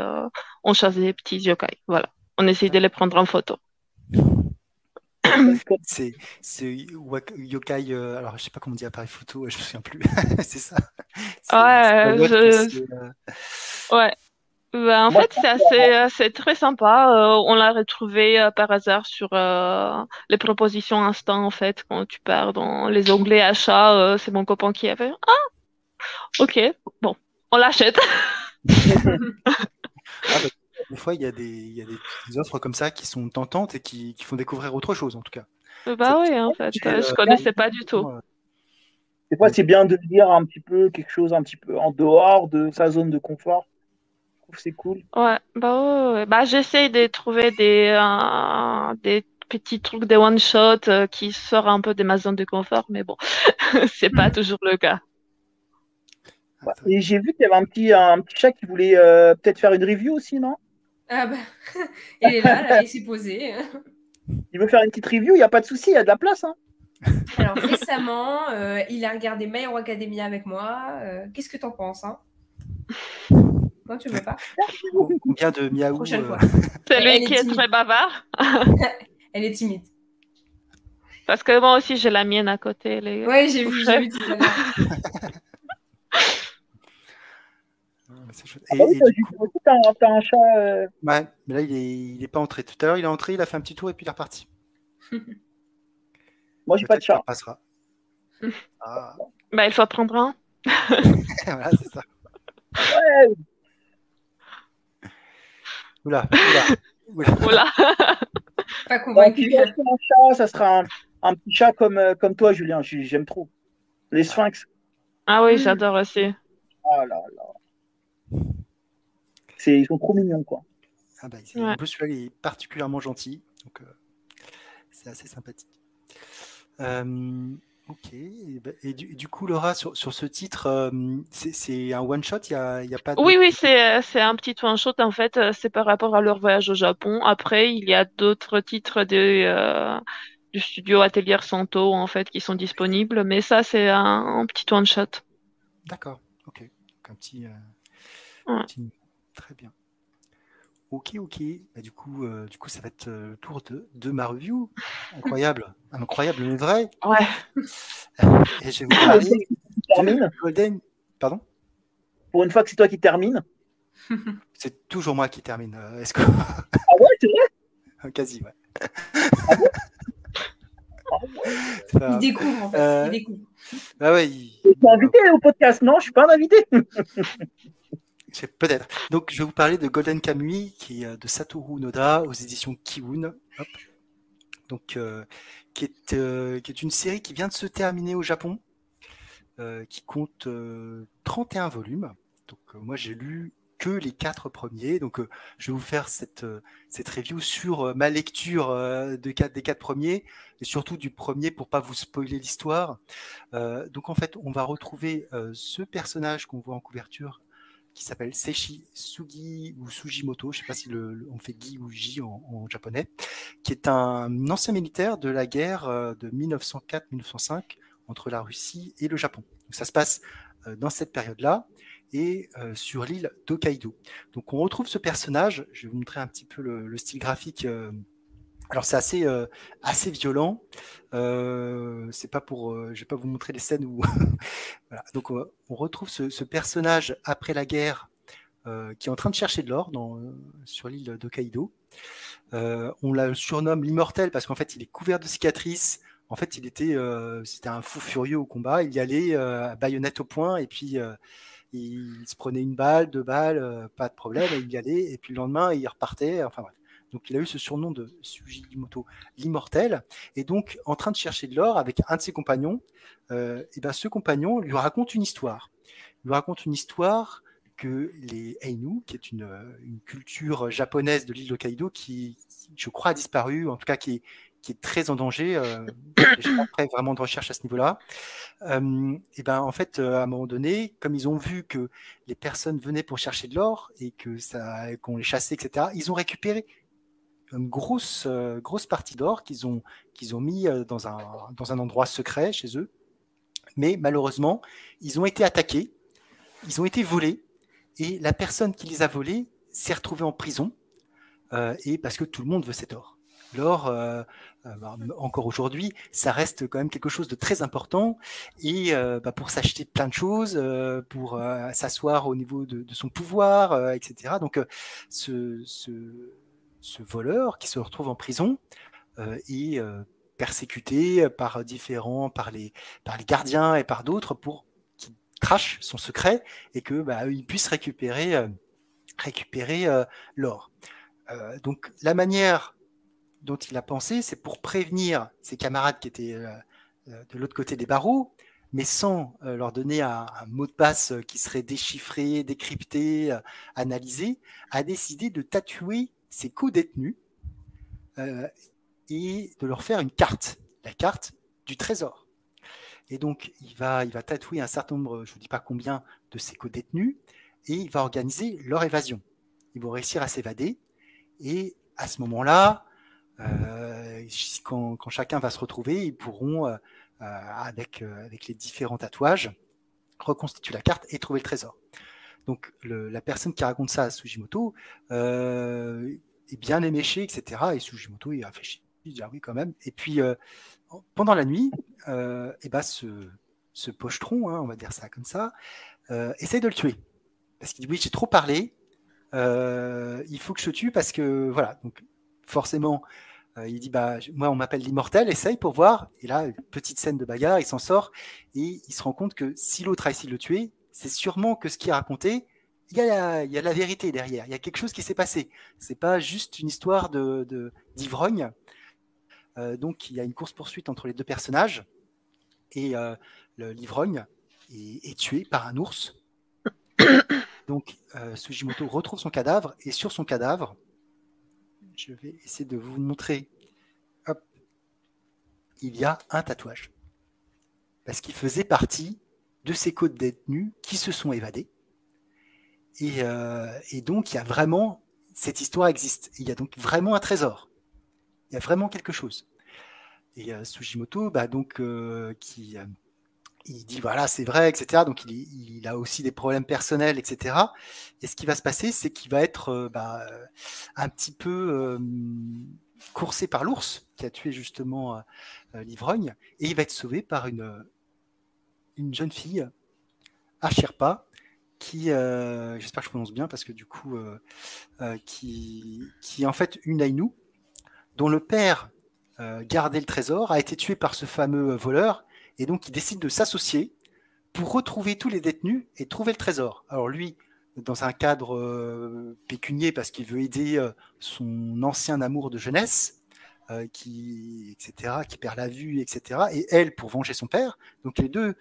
on chasse des petits yokai. Voilà, on essaye de les prendre en photo. c'est yokai. alors, je sais pas comment on dit appareil photo. Je me souviens plus. c'est ça. Ouais. Je... Ouais. Bah, en fait, c'est assez, très sympa. Euh, on l'a retrouvé euh, par hasard sur euh, les propositions instant, en fait, quand tu pars dans les onglets achats. c'est mon copain qui a fait Ah, ok, bon, on l'achète. Ah, bah, des fois, il y, a des, y a des offres comme ça qui sont tentantes et qui, qui font découvrir autre chose, en tout cas. Bah oui, en fait, je connaissais pas du tout. Des fois, c'est bien de dire un petit peu quelque chose un petit peu en dehors de sa zone de confort c'est cool. Ouais, bah, bah j'essaie de trouver des, euh, des petits trucs, des one-shot euh, qui sortent un peu de ma zone de confort, mais bon, c'est pas mm. toujours le cas. Et j'ai vu qu'il y avait un petit, un petit chat qui voulait euh, peut-être faire une review aussi, non? Ah bah, il est là, là il s'est posé. Il veut faire une petite review, il n'y a pas de souci, il y a de la place. Hein. Alors récemment, il a regardé My Hero Academia avec moi. Qu'est-ce que tu en penses hein? Non, tu veux pas Combien de miaou Prochaine fois. C'est lui qui est, très bavard. Elle est timide. Parce que moi aussi, j'ai la mienne à côté. Les... Oui, j'ai vu, j'ai vu tout à l'heure. Et, ah oui, du coup... t'as un, chat. Euh... Ouais, mais là, il est, il est pas entré. Tout à l'heure, il est entré, il a fait un petit tour et puis il est reparti. Moi, j'ai pas de chat. Il passera. Ah. Bah, il faut prendre un. voilà, c'est ça. Ouais. Oula, oula. oula. Pas convaincu. un chat, ça sera un, petit chat comme, euh, comme toi, Julien. J'aime trop. Les sphinx. Ah oui, j'adore aussi. Oh là là. Ils sont trop mignons, quoi. Ah bah, En plus, celui-là, il est particulièrement gentil. Donc, euh, c'est assez sympathique. Euh, Ok. Bah, et, du, coup, Laura, sur, ce titre, euh, c'est un one-shot Il n'y a, y a, pas Oui, oui, c'est un petit one-shot. En fait, euh, c'est par rapport à leur voyage au Japon. Après, il y a d'autres titres de, euh, du studio Atelier Santo, en fait, qui sont disponibles. Mais ça, c'est un, petit one-shot. D'accord. Ok. Donc, un petit, petit... Très bien. Ok, ok. Bah, du, coup, euh, du coup, ça va être euh, le tour de, de ma review. Incroyable. Incroyable, mais vrai. Ouais. Et je vais vous parler de Golden. Pardon? Pour une fois que c'est toi qui termine. C'est toujours moi qui termine. Euh, est-ce que... ah ouais, c'est vrai? Quasi, ouais. Ah bon? Il découvre en fait. Il découvre. Bah ouais, il... Je suis invité au podcast, non? Je suis pas un invité. Peut-être. Donc, je vais vous parler de Golden Kamui, qui est euh, de Satoru Noda aux éditions Kiwun. donc qui est, qui est une série qui vient de se terminer au Japon, qui compte 31 volumes. Donc moi j'ai lu que les quatre premiers. Donc, euh, je vais vous faire cette, euh, cette review sur euh, ma lecture des quatre premiers et surtout du premier pour pas vous spoiler l'histoire. donc, en fait, on va retrouver ce personnage qu'on voit en couverture qui s'appelle Seishi Sugi ou Sugimoto, je sais pas si on fait Gi ou Ji en, japonais, qui est un ancien militaire de la guerre de 1904-1905 entre la Russie et le Japon. Ça se passe dans cette période-là et euh, sur l'île d'Hokkaido. Donc on retrouve ce personnage, je vais vous montrer un petit peu le, style graphique. Euh. Alors c'est assez, euh, assez violent. c'est pas pour, je vais pas vous montrer les scènes où. voilà. Donc on, retrouve ce, personnage après la guerre qui est en train de chercher de l'or sur l'île d'Hokkaido. on la surnomme l'immortel parce qu'en fait il est couvert de cicatrices. En fait, il était, c'était un fou furieux au combat. Il y allait à baïonnette au point et puis il se prenait une balle, deux balles, euh, pas de problème, il y allait, et puis le lendemain, il repartait, enfin bref. Donc il a eu ce surnom de Sugimoto, l'immortel, et donc en train de chercher de l'or avec un de ses compagnons, euh, et ben ce compagnon lui raconte une histoire. Il lui raconte une histoire que les Ainu, qui est une, culture japonaise de l'île de Hokkaido, qui, je crois, a disparu, en tout cas qui, est très en danger. Euh, je pas vraiment de recherche à ce niveau-là. Euh, et ben en fait, euh, à un moment donné, comme ils ont vu que les personnes venaient pour chercher de l'or et qu'on les chassait, etc., ils ont récupéré une grosse, euh, grosse partie d'or qu'ils ont, qu'ils ont mis dans un, dans un endroit secret chez eux. Mais malheureusement, ils ont été attaqués, ils ont été volés, et la personne qui les a volés s'est retrouvée en prison, et parce que tout le monde veut cet or. L'or, euh, euh, bah, encore aujourd'hui, ça reste quand même quelque chose de très important. Et euh, bah, pour s'acheter plein de choses, pour s'asseoir au niveau de, son pouvoir, etc. Donc, ce, ce, voleur qui se retrouve en prison est persécuté par différents, par les, gardiens et par d'autres pour qu'il crache son secret et que bah, récupérer, récupérer l'or. donc, la manière dont il a pensé, c'est pour prévenir ses camarades qui étaient euh, euh, de l'autre côté des barreaux, mais sans euh, leur donner un, mot de passe qui serait déchiffré, décrypté, analysé, a décidé de tatouer ses co-détenus et de leur faire une carte, la carte du trésor. Et donc, il va, il va tatouer un certain nombre, je ne vous dis pas combien, de ses co-détenus, et il va organiser leur évasion. Ils vont réussir à s'évader, et à ce moment-là, euh, quand, chacun va se retrouver, ils pourront, euh, euh, avec, avec les différents tatouages, reconstituer la carte et trouver le trésor. Donc la personne qui raconte ça à Sujimoto est bien éméché, etc. Et Sujimoto il réfléchit, il dit ah oui quand même. Et puis pendant la nuit, et bah, ce, ce pochetron, hein, on va dire ça comme ça, essaye de le tuer. Parce qu'il dit oui, j'ai trop parlé, il faut que je te tue parce que voilà. Donc forcément, euh, il dit bah moi on m'appelle l'immortel, essaye pour voir. Et là, petite scène de bagarre, il s'en sort et il se rend compte que si l'autre a essayé de le tuer, c'est sûrement que ce qu'il a raconté, il y a, la, vérité derrière. Il y a quelque chose qui s'est passé. C'est pas juste une histoire de d'ivrogne. Euh, donc il y a une course poursuite entre les deux personnages et euh, l'ivrogne est, est, tué par un ours. Donc Sujimoto retrouve son cadavre et sur son cadavre, je vais essayer de vous montrer. Il y a un tatouage. Parce qu'il faisait partie de ces codes détenus qui se sont évadés. Et, euh, donc, il y a vraiment, cette histoire existe. Il y a donc vraiment un trésor. Il y a vraiment quelque chose. Et euh, Sujimoto, bah, donc, euh, qui, il dit voilà, c'est vrai, etc. Donc il, a aussi des problèmes personnels, etc. Et ce qui va se passer, c'est qu'il va être euh, bah, un petit peu euh, coursé par l'ours qui a tué justement euh, l'ivrogne, et il va être sauvé par une, une jeune fille, Archirpa, qui, j'espère que je prononce bien parce que du coup, qui, qui est en fait une Ainu, dont le père gardait le trésor, a été tué par ce fameux voleur et donc il décide de s'associer pour retrouver tous les détenus et trouver le trésor. Alors lui, dans un cadre euh, pécunier, parce qu'il veut aider euh, son ancien amour de jeunesse, qui, etc., qui perd la vue, etc. Et elle pour venger son père. Donc les deux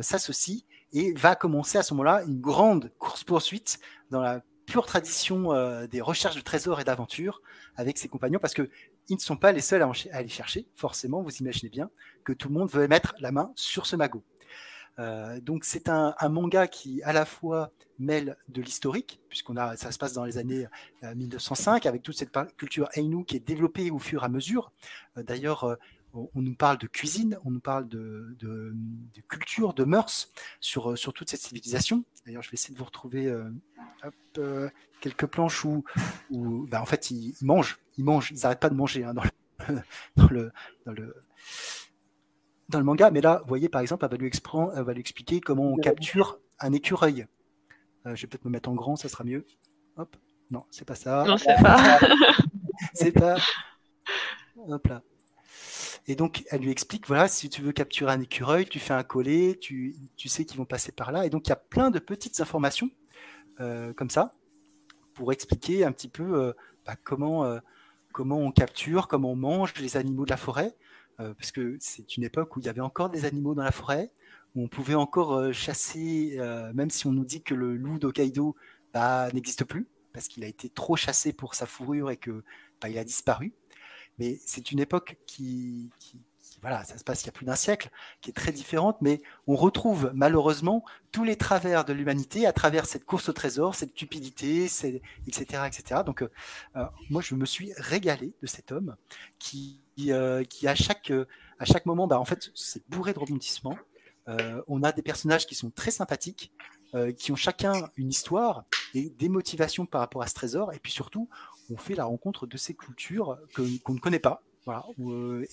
s'associent et va commencer à ce moment-là une grande course-poursuite dans la pure tradition des recherches de trésors et d'aventures avec ses compagnons parce que ils ne sont pas les seuls à, aller chercher. Forcément, vous imaginez bien que tout le monde veut mettre la main sur ce magot. Euh, donc c'est un, manga qui à la fois mêle de l'historique, puisqu'on a, ça se passe dans les années 1905, euh, avec toute cette culture Ainu qui est développée au fur et à mesure. Euh, d'ailleurs, on, nous parle de cuisine, on nous parle de, culture, de mœurs sur, sur toute cette civilisation. D'ailleurs, je vais essayer de vous retrouver quelques planches où, bah, en fait, ils, mangent, ils mangent, ils n'arrêtent pas de manger hein, dans le dans le manga, mais là, vous voyez, par exemple, elle va lui, va lui expliquer comment on capture un écureuil. Euh, je vais peut-être me mettre en grand, ça sera mieux. Hop, non, c'est pas ça. Non, c'est pas. c'est pas. Hop là. Et donc, elle lui explique, voilà, si tu veux capturer un écureuil, tu fais un collet, tu, tu sais qu'ils vont passer par là. Et donc, il y a plein de petites informations euh, comme ça pour expliquer un petit peu euh, bah, comment, comment on capture, comment on mange les animaux de la forêt. Euh, parce que c'est une époque où il y avait encore des animaux dans la forêt, où on pouvait encore euh, chasser, euh, même si on nous dit que le loup d'Hokkaido bah, n'existe plus, parce qu'il a été trop chassé pour sa fourrure et que bah, il a disparu. Mais c'est une époque qui, voilà, ça se passe il y a plus d'un siècle, qui est très différente, mais on retrouve malheureusement tous les travers de l'humanité à travers cette course au trésor, cette cupidité, etc., etc. Donc, moi, je me suis régalé de cet homme qui, euh, à chaque, euh, moment, bah, en fait, c'est bourré de rebondissements. Euh, on a des personnages qui sont très sympathiques, qui ont chacun une histoire et des motivations par rapport à ce trésor. Et puis surtout, on fait la rencontre de ces cultures qu'on ne connaît pas. Voilà.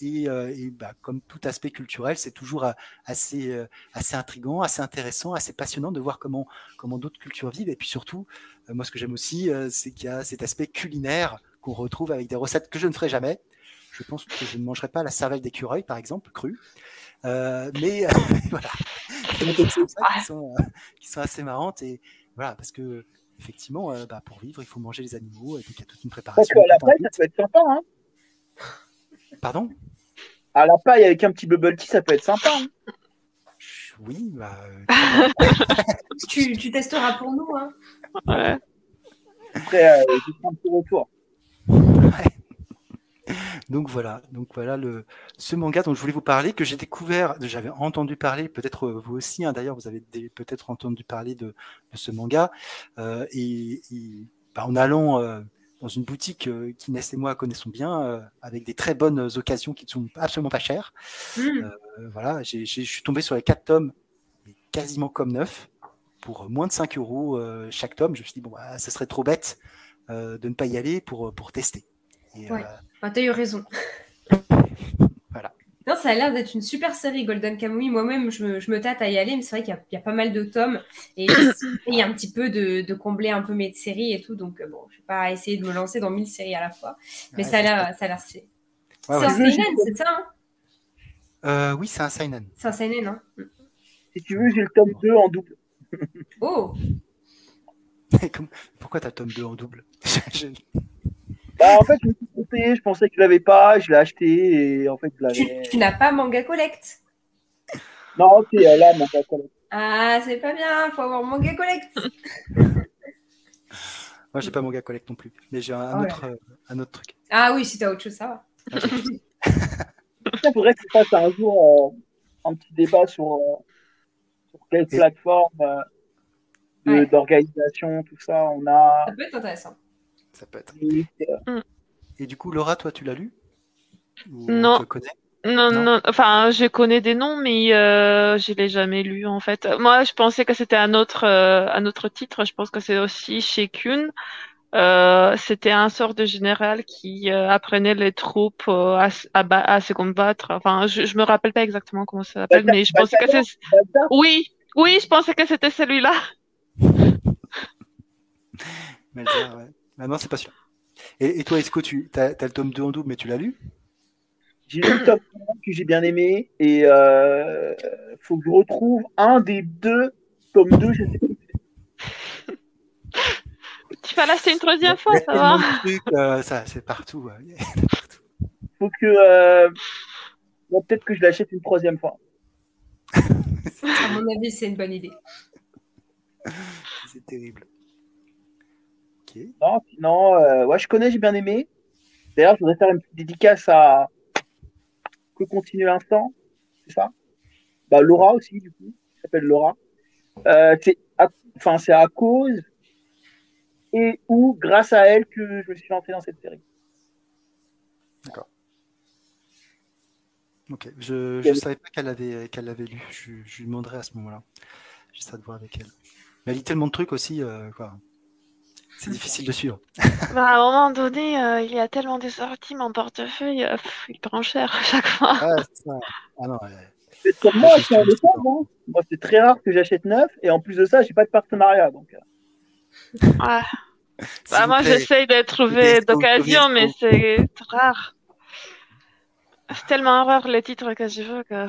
et, et bah, comme tout aspect culturel, c'est toujours assez, assez intrigant, assez intéressant, assez passionnant de voir comment, comment d'autres cultures vivent. Et puis surtout, moi, ce que j'aime aussi, c'est qu'il y a cet aspect culinaire qu'on retrouve avec des recettes que je ne ferai jamais, je pense que je ne mangerai pas la cervelle d'écureuil, par exemple, crue. Euh, mais voilà, des choses qui sont, euh, qui sont assez marrantes et voilà, parce que effectivement, euh, bah, pour vivre, il faut manger les animaux et donc il y a toute une préparation. Parce qu'à la paille, ça peut être sympa. Hein Pardon? À la paille avec un petit bubble tea, ça peut être sympa. Hein oui, bah, tu, tu, testeras pour nous. Hein. Ouais. Après, euh, je prends un petit retour. Ouais. donc voilà, donc voilà le, ce manga dont je voulais vous parler, que j'ai découvert, j'avais entendu parler, peut-être euh, vous aussi, hein, d'ailleurs, vous avez peut-être entendu parler de, de ce manga, euh, et, et bah, en allant euh, dans une boutique euh, qu'Inès et moi connaissons bien, euh, avec des très bonnes occasions qui ne sont absolument pas chères. Mmh. voilà, je suis tombé sur les quatre tomes, quasiment comme neuf, pour moins de 5 euros chaque tome. Je me suis dit, bon, bah, ce serait trop bête de ne pas y aller pour, pour tester. Et, ouais. Bah, tu as eu raison. Ça a l'air d'être une super série, Golden Kamuy. Moi-même, je me, je me, tâte à y aller, mais c'est vrai qu'il y, y, a pas mal de tomes et il y a un petit peu de, de, combler un peu mes séries et tout. Donc, bon, je vais pas essayer de me lancer dans mille séries à la fois. Mais ouais, ça a l'air, ça a l'air. C'est ouais, un seinen, c'est ça hein? Euh, Oui, c'est un seinen. C'est un seinen, hein Si tu veux, j'ai le tome 2 en double. oh Pourquoi tu as le tome 2 en double? Bah, en fait, je me suis trompé, je pensais que je l'avais pas, je l'ai acheté et en fait, je l'avais. Tu, tu n'as pas Manga Collect? Non, c'est euh, là, Manga Collect. Ah, c'est pas bien, faut avoir Manga Collect. Moi, j'ai pas Manga Collect non plus, mais j'ai un, oh autre, euh, un autre truc. Ah oui, si t'as autre chose, ça va. Il faudrait que tu fasses un jour euh, un petit débat sur, euh, sur quelle plateforme d'organisation, ouais. tout ça, on a. Ça peut être intéressant. Ça peut être. Mm. Et du coup, Laura, toi, tu l'as lu? Ou Non. Tu connais? Non, non, non, enfin, je connais des noms, mais euh, je l'ai jamais lu en fait. Moi, je pensais que c'était un autre, euh, un autre titre. Je pense que c'est aussi chez Kuhn. Euh, c'était un sort de général qui euh, apprenait les troupes euh, à, à, à, se combattre. Enfin, je, je me rappelle pas exactement comment ça s'appelle, mais je pensais que c'est. Oui, oui, je pensais que c'était celui-là. ouais. Ah non, c'est pas sûr. Et, et toi, Esco, tu as, as, le tome 2 en double, mais tu l'as lu? J'ai lu le tome 1 que j'ai bien aimé, et il euh, faut que je retrouve un des deux tomes 2, je sais plus. Tu vas l'acheter une troisième fois, ça va truc, euh, ça, c'est partout. Il faut que. euh, bon, Peut-être que je l'achète une troisième fois. À mon avis, c'est une bonne idée. C'est terrible. Ok. Non, sinon, euh, ouais, je connais, j'ai bien aimé. D'ailleurs, je voudrais faire une petite dédicace à Que continue l'instant, c'est ça? Bah, Laura aussi, du coup, qui s'appelle Laura. Euh, c'est à, enfin, c'est à cause et ou grâce à elle que je me suis lancé dans cette série. Ok. Je ne savais pas qu'elle avait, qu'elle l'avait lu. Je, je lui demanderai à ce moment-là. J'essaie de voir avec elle. Mais elle lit tellement de trucs aussi. euh, quoi. C'est difficile de suivre. Bah, à un moment donné, euh, il y a tellement de sorties, mon portefeuille, euh, pff, il prend cher à chaque fois. Ah, c'est ça. Ah non, ouais. C'est comme moi, je suis en hein. Moi, c'est très rare que j'achète neuf et en plus de ça, j'ai pas de partenariat. Donc, euh, Ouais. Bah, moi, j'essaye de trouver d'occasion, mais c'est rare. C'est tellement rare les titres que je veux que.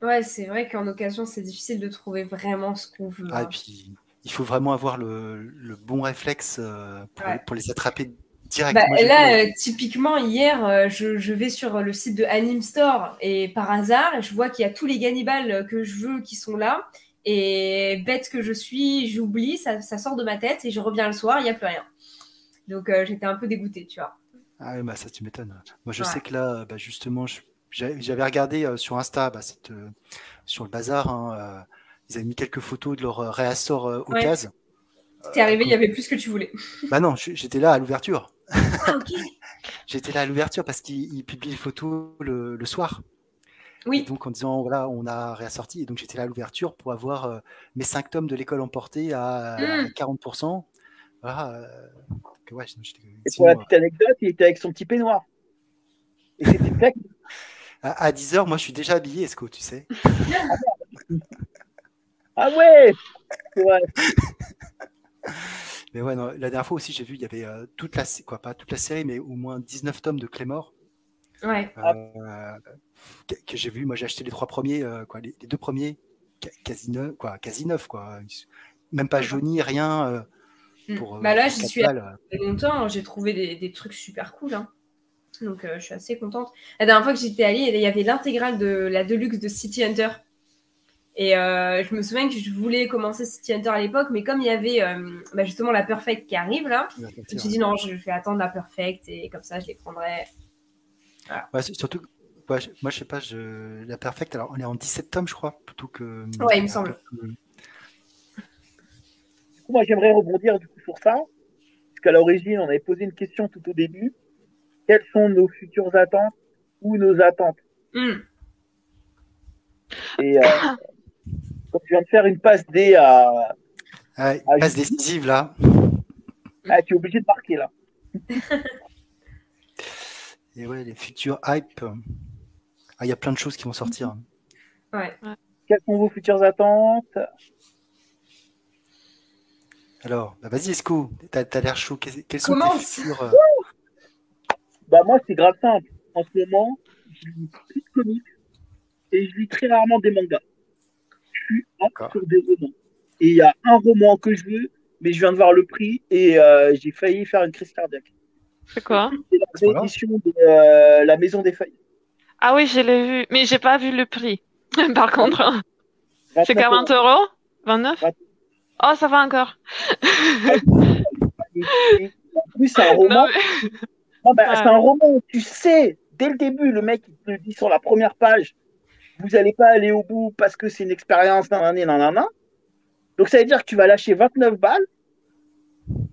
Ouais, c'est vrai qu'en occasion, c'est difficile de trouver vraiment ce qu'on veut. Ah, et hein. puis, il faut vraiment avoir le, le bon réflexe euh, pour, Ouais. pour les attraper directement. Bah, là, euh, typiquement, hier, euh, je, je vais sur le site de Anime Store et par hasard, je vois qu'il y a tous les Gannibal que je veux qui sont là. Et bête que je suis, j'oublie, ça, ça sort de ma tête et je reviens le soir, il n'y a plus rien. Donc euh, j'étais un peu dégoûtée, tu vois. Ah bah ça tu m'étonnes. Moi je Ouais. sais que là, bah, justement, j'avais regardé euh, sur Insta, bah, cette, sur le bazar, hein, ils avaient mis quelques photos de leur euh, réassort euh, Ouais. occasion. T'es arrivé, il y avait plus que tu voulais. Bah non, j'étais là à l'ouverture. Ah, ok. J'étais là à l'ouverture parce qu'ils ils publient les photos le, le soir. Et Oui, donc en disant voilà, on a réassorti. Et donc j'étais là à l'ouverture pour avoir euh, mes cinq tomes de l'école emportée à, à Mm. 40%. Voilà. euh, donc, ouais, sinon, j'étais- et pour sinon, la petite anecdote, il était avec son petit peignoir. Et c'était clair. euh, à, 10h, moi je suis déjà habillé, Esco, tu sais. Ah ouais. Mais ouais, non, la dernière fois aussi, j'ai vu, il y avait euh, toute la, quoi, pas toute la série, mais au moins 19 tomes de Clémore ouais. euh, que, que j'ai vu. Moi, j'ai acheté les trois premiers, euh, quoi, les, les deux premiers, quasi neufs, quoi, quasi neufs, quoi. Même pas jaunis, rien. euh, Mm. pour, bah là, j'y suis longtemps, j'ai trouvé des, des trucs super cool. hein. Donc euh, je suis assez contente. La dernière fois que j'étais allée, il y avait l'intégrale de la Deluxe de City Hunter. Et euh, je me souviens que je voulais commencer City Hunter à l'époque, mais comme il y avait euh, bah, justement la Perfect qui arrive là, je me suis dit non, je vais attendre la Perfect et comme ça je les prendrai. Ouais, surtout, ouais, je- moi, je sais pas, je, la Perfect, alors, on est en 17 tomes, je crois, plutôt que. Ouais, il me semble. Du coup, moi, j'aimerais rebondir du coup sur ça. Parce qu'à l'origine, on avait posé une question tout au début. Quelles sont nos futures attentes ou nos attentes? Hmm. Et euh, tu viens de faire une passe D à. Ouais, Ah, passe décisive, là. Ah, tu es obligé de marquer là. Et ouais, les futurs hype. ah, Il y a plein de choses qui vont sortir. Ouais. Quelles sont vos futures attentes? Alors, bah, vas-y, Esco, t'as as, l'air chaud. Quels sont Commence. tes futurs. euh, Bah, moi, c'est grave simple. En ce moment, je lis plus de comics et je lis très rarement des mangas. Sur des romans. Et il y a un roman que je veux, mais je viens de voir le prix et euh, j'ai failli faire une crise cardiaque. C'est quoi? C'est la réédition de euh, La Maison des Feuilles. Ah oui, je l'ai vu, mais j'ai pas vu le prix. Par contre, c'est 29 40 euros? 29 Ouais. Oh, ça va encore. En plus, c'est un roman. Non, mais- Non, Ouais. C'est un roman où tu sais, dès le début, le mec il te le dit sur la première page, vous n'allez pas aller au bout parce que c'est une expérience, nanana, nanana. Donc ça veut dire que tu vas lâcher 29 balles.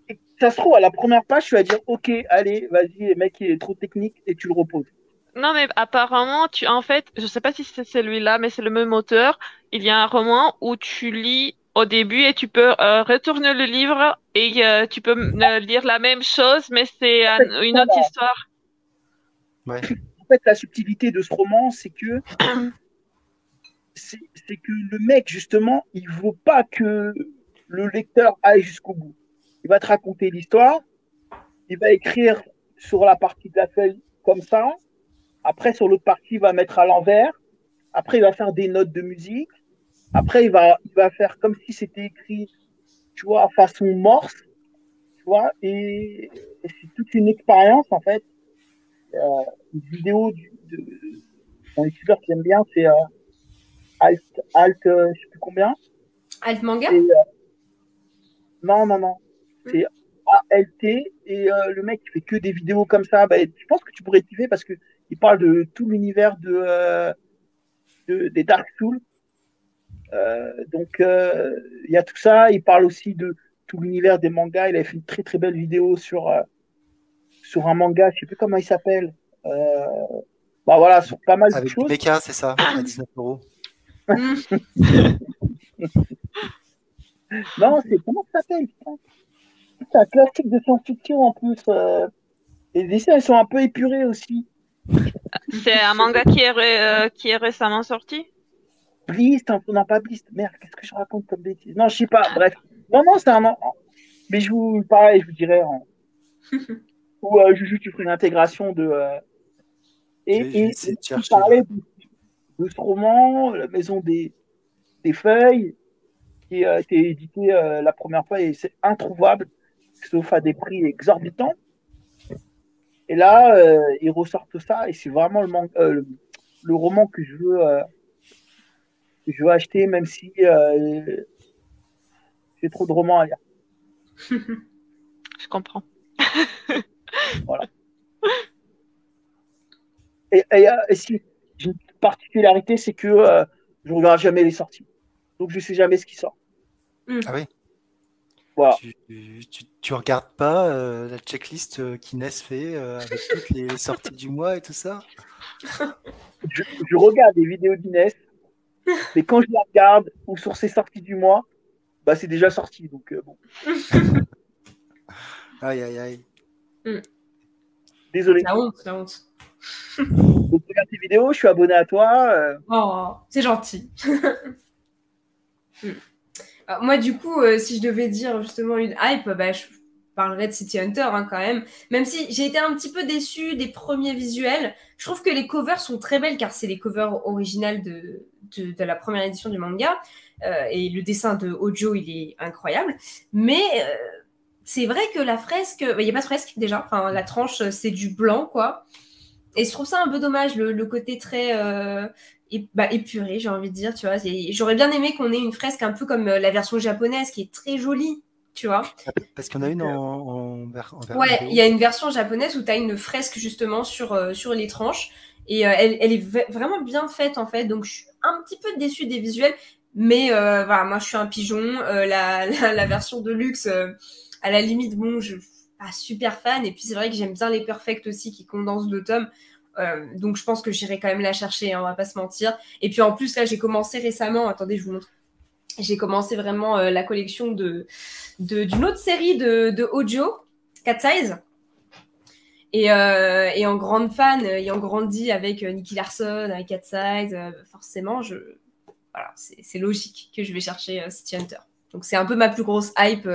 Et ça se trouve, à la première page, tu vas dire, ok, allez, vas-y, le mec il est trop technique et tu le reposes. Non, mais apparemment, tu, en fait, je sais pas si c'est celui-là, mais c'est le même auteur. Il y a un roman où tu lis au début et tu peux euh, retourner le livre et euh, tu peux euh, lire la même chose, mais c'est un- une autre histoire. Ouais. En fait, la subtilité de ce roman, c'est que c'est que le mec, justement, il veut pas que le lecteur aille jusqu'au bout. Il va te raconter l'histoire, il va écrire sur la partie de la feuille comme ça, après sur l'autre partie, il va mettre à l'envers, après il va faire des notes de musique, après il va, il va faire comme si c'était écrit, tu vois, façon morse, tu vois, et, c'est toute une expérience en fait. une vidéo du, de, d'un youtubeur que j'aime bien, c'est Alt, Alt je sais plus combien. Alt manga Non, non, non. C'est ALT et le mec qui fait que des vidéos comme ça. Bah, je pense que tu pourrais kiffer parce que il parle de tout l'univers de, de, des Dark Souls. donc il y a tout ça. Il parle aussi de tout l'univers des mangas. Il a fait une très très belle vidéo sur sur un manga. Je sais plus comment il s'appelle. bah voilà, sur pas mal Avec de choses. BK, c'est ça, à 19 euros. non, c'est comment ça s'appelle? C'est un classique de science-fiction en plus. euh, Et les dessins, ils sont un peu épurés aussi. C'est un manga qui est, ré- euh, qui est récemment sorti? Blist, hein, non pas Blist. Merde, qu'est-ce que je raconte comme bêtise? Non, je sais pas. Bref. Non, non, c'est un. Mais je vous, pareil, je vous dirais. en- Ou euh, Juju, tu ferais une intégration de. euh, Et, et, et tu parlais de, de ce roman, La Maison des, des Feuilles, qui a été édité euh, la première fois et c'est introuvable, sauf à des prix exorbitants. Et là, euh, ils ressortent ça et c'est vraiment le, man- euh, le, le roman que je veux, euh, que je veux acheter, même si j'ai trop de romans à lire. Je comprends. Et, et, et si particularité, c'est que euh, je regarde jamais les sorties. Donc je sais jamais ce qui sort. Ah oui Voilà. Tu, tu, tu regardes pas euh, la checklist euh, qu'Inès fait euh, avec toutes les sorties du mois et tout ça? Je, je regarde des vidéos d'Inès, mais quand je les regarde ou sur ses sorties du mois, bah c'est déjà sorti. Donc euh, bon, Aïe, aïe, aïe. désolé. La honte, la honte. Regarde tes vidéos, je suis abonné à toi. euh, Oh, c'est gentil. Hmm. Alors, moi, du coup, euh, si je devais dire justement une hype, bah, je parlerais de City Hunter hein, quand même. Même si j'ai été un petit peu déçue des premiers visuels, je trouve que les covers sont très belles car c'est les covers originales de, de, la première édition du manga. Euh, et le dessin de Ojo, il est incroyable. Mais euh, c'est vrai que la fresque, bah, il n'y a pas de fresque déjà. Enfin, la tranche, euh, c'est du blanc, quoi. Et je trouve ça un peu dommage, le, le côté très euh, ép- bah, épuré, j'ai envie de dire, tu vois. J'aurais bien aimé qu'on ait une fresque un peu comme euh, la version japonaise, qui est très jolie, tu vois. Parce qu'il y en a une en, en, en Ouais, il y a une version japonaise où tu as une fresque justement sur, euh, sur les tranches. Et euh, elle, elle est vraiment bien faite en fait. Donc je suis un petit peu déçue des visuels. Mais voilà, moi je suis un pigeon. La, la, la version de luxe, à la limite, bon, je super fan. Et puis c'est vrai que j'aime bien les perfects aussi qui condensent deux tomes. Euh, donc je pense que j'irai quand même la chercher, hein, on va pas se mentir. Et puis en plus, là j'ai commencé récemment, attendez, je vous montre. J'ai commencé vraiment euh, la collection de d'une autre série de, de Ojo, Cat Size. Et, euh, en grande fan, ayant grandi avec Nicky Larson, avec Cat Size, forcément, je, voilà, c'est logique que je vais chercher City Hunter. Donc c'est un peu ma plus grosse hype,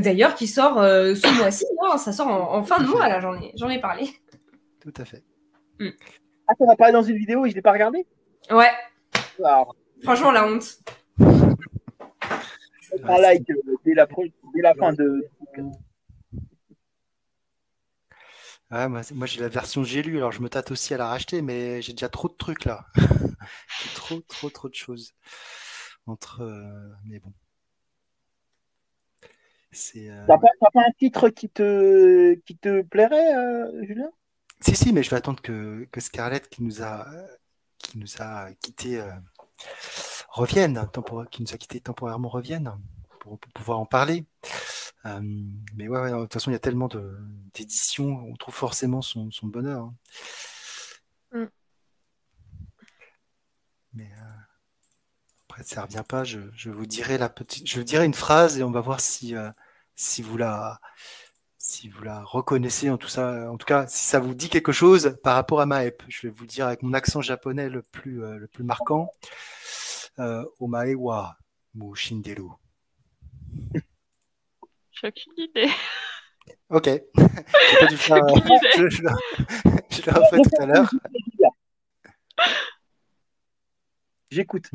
d'ailleurs, qui sort euh, ce mois-ci. hein, ça sort en, en fin de mois, là, j'en ai, j'en ai parlé. Tout à fait. Ah, t'en as parlé dans une vidéo et je l'ai pas regardé? Ouais, Alors, franchement, la honte. un like euh, dès la, dès la fin de. Ouais, moi, j'ai la version j'ai lu, alors je me tâte aussi à la racheter, mais j'ai déjà trop de trucs là. J'ai trop, trop, trop de choses. Entre. euh, mais bon. Euh, T'as pas, pas un titre qui te, qui te plairait, euh, Julien? Si, si, mais je vais attendre que, que Scarlett, qui nous a, qui nous a quitté, euh, revienne, qui nous a quitté temporairement, revienne pour, pour pouvoir en parler. Euh, mais ouais, ouais, de toute façon, il y a tellement d'éditions, on trouve forcément son, son bonheur. hein. Mm. Mais euh, après, ça revient pas. Je, je vous dirai la petite, je dirai une phrase et on va voir si, euh, si vous la, si vous la reconnaissez en tout ça, en tout cas, si ça vous dit quelque chose par rapport à ma hype. Je vais vous le dire avec mon accent japonais le plus, euh, le plus marquant. Euh, Omae wa mu shinderu. J'ai aucune idée. Ok. Pas dû faire, euh, je, je, je l'ai refait tout à l'heure. J'écoute.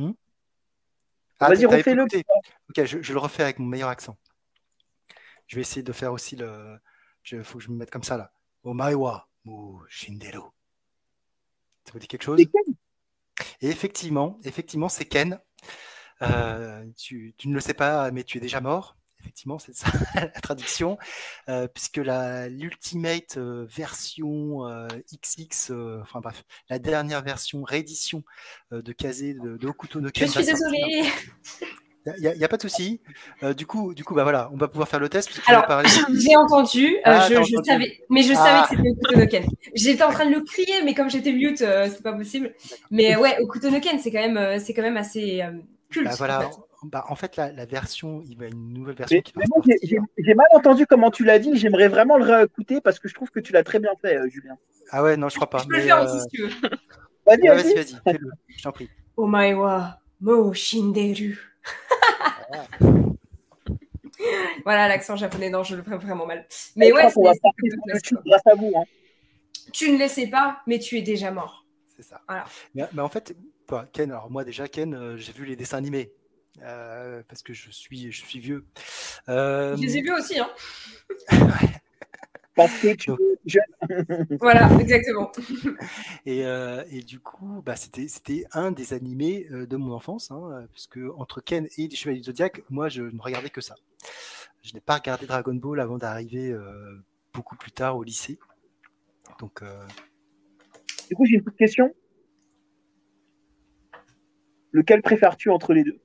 Ah, Vas-y, pas refais-le. Ok, je, je le refais avec mon meilleur accent. Je vais essayer de faire aussi le. Il faut que je me mette comme ça là. Omae wa Mu Shinderu. Ça vous dit quelque chose? Et effectivement, effectivement, c'est Ken. Euh, tu, tu, ne le sais pas, mais tu es déjà mort. Effectivement, c'est ça la traduction, euh, puisque l'ultimate euh, version XX, enfin bref, la dernière version, réédition de Kazé de, de Okuto no Ken. Je suis désolée. Il n'y a, pas de souci. Euh, du coup, du coup, bah voilà, on va pouvoir faire le test. Alors, j'ai entendu, euh, ah, je, je savais, mais je savais que c'était Okutonoken. J'étais en train de le crier, mais comme j'étais mute, euh, c'est pas possible. Mais ouais, Okutonoken, c'est quand même, euh, c'est quand même assez culte. Bah, voilà. En fait. Bah, en fait, la, la, version, il va une nouvelle version. J'ai mal entendu comment tu l'as dit. J'aimerais vraiment le réécouter parce que je trouve que tu l'as très bien fait, Julien. Ah ouais, non, je crois pas. Je peux mais, le faire aussi si tu veux. Vas-y, vas-y, vas-y, fais-le. Je t'en prie. Omaewa mo shinderu. Voilà l'accent japonais, non, je le fais vraiment mal. Mais ouais, à vous. Hein. Tu ne le sais pas, mais tu es déjà mort. C'est ça. Voilà. Mais, mais, en fait, Ken, alors moi déjà, Ken, euh, j'ai vu les dessins animés. Euh, parce que je suis, je suis vieux. Euh... Je les ai vus aussi. Hein. voilà, exactement. Et, euh, et, du coup, bah, c'était un des animés euh, de mon enfance, hein, puisque entre Ken et les Chevaliers du Zodiac, moi, je ne regardais que ça. Je n'ai pas regardé Dragon Ball avant d'arriver euh, beaucoup plus tard au lycée. Donc. Euh, du coup, j'ai une petite question. Lequel préfères-tu entre les deux?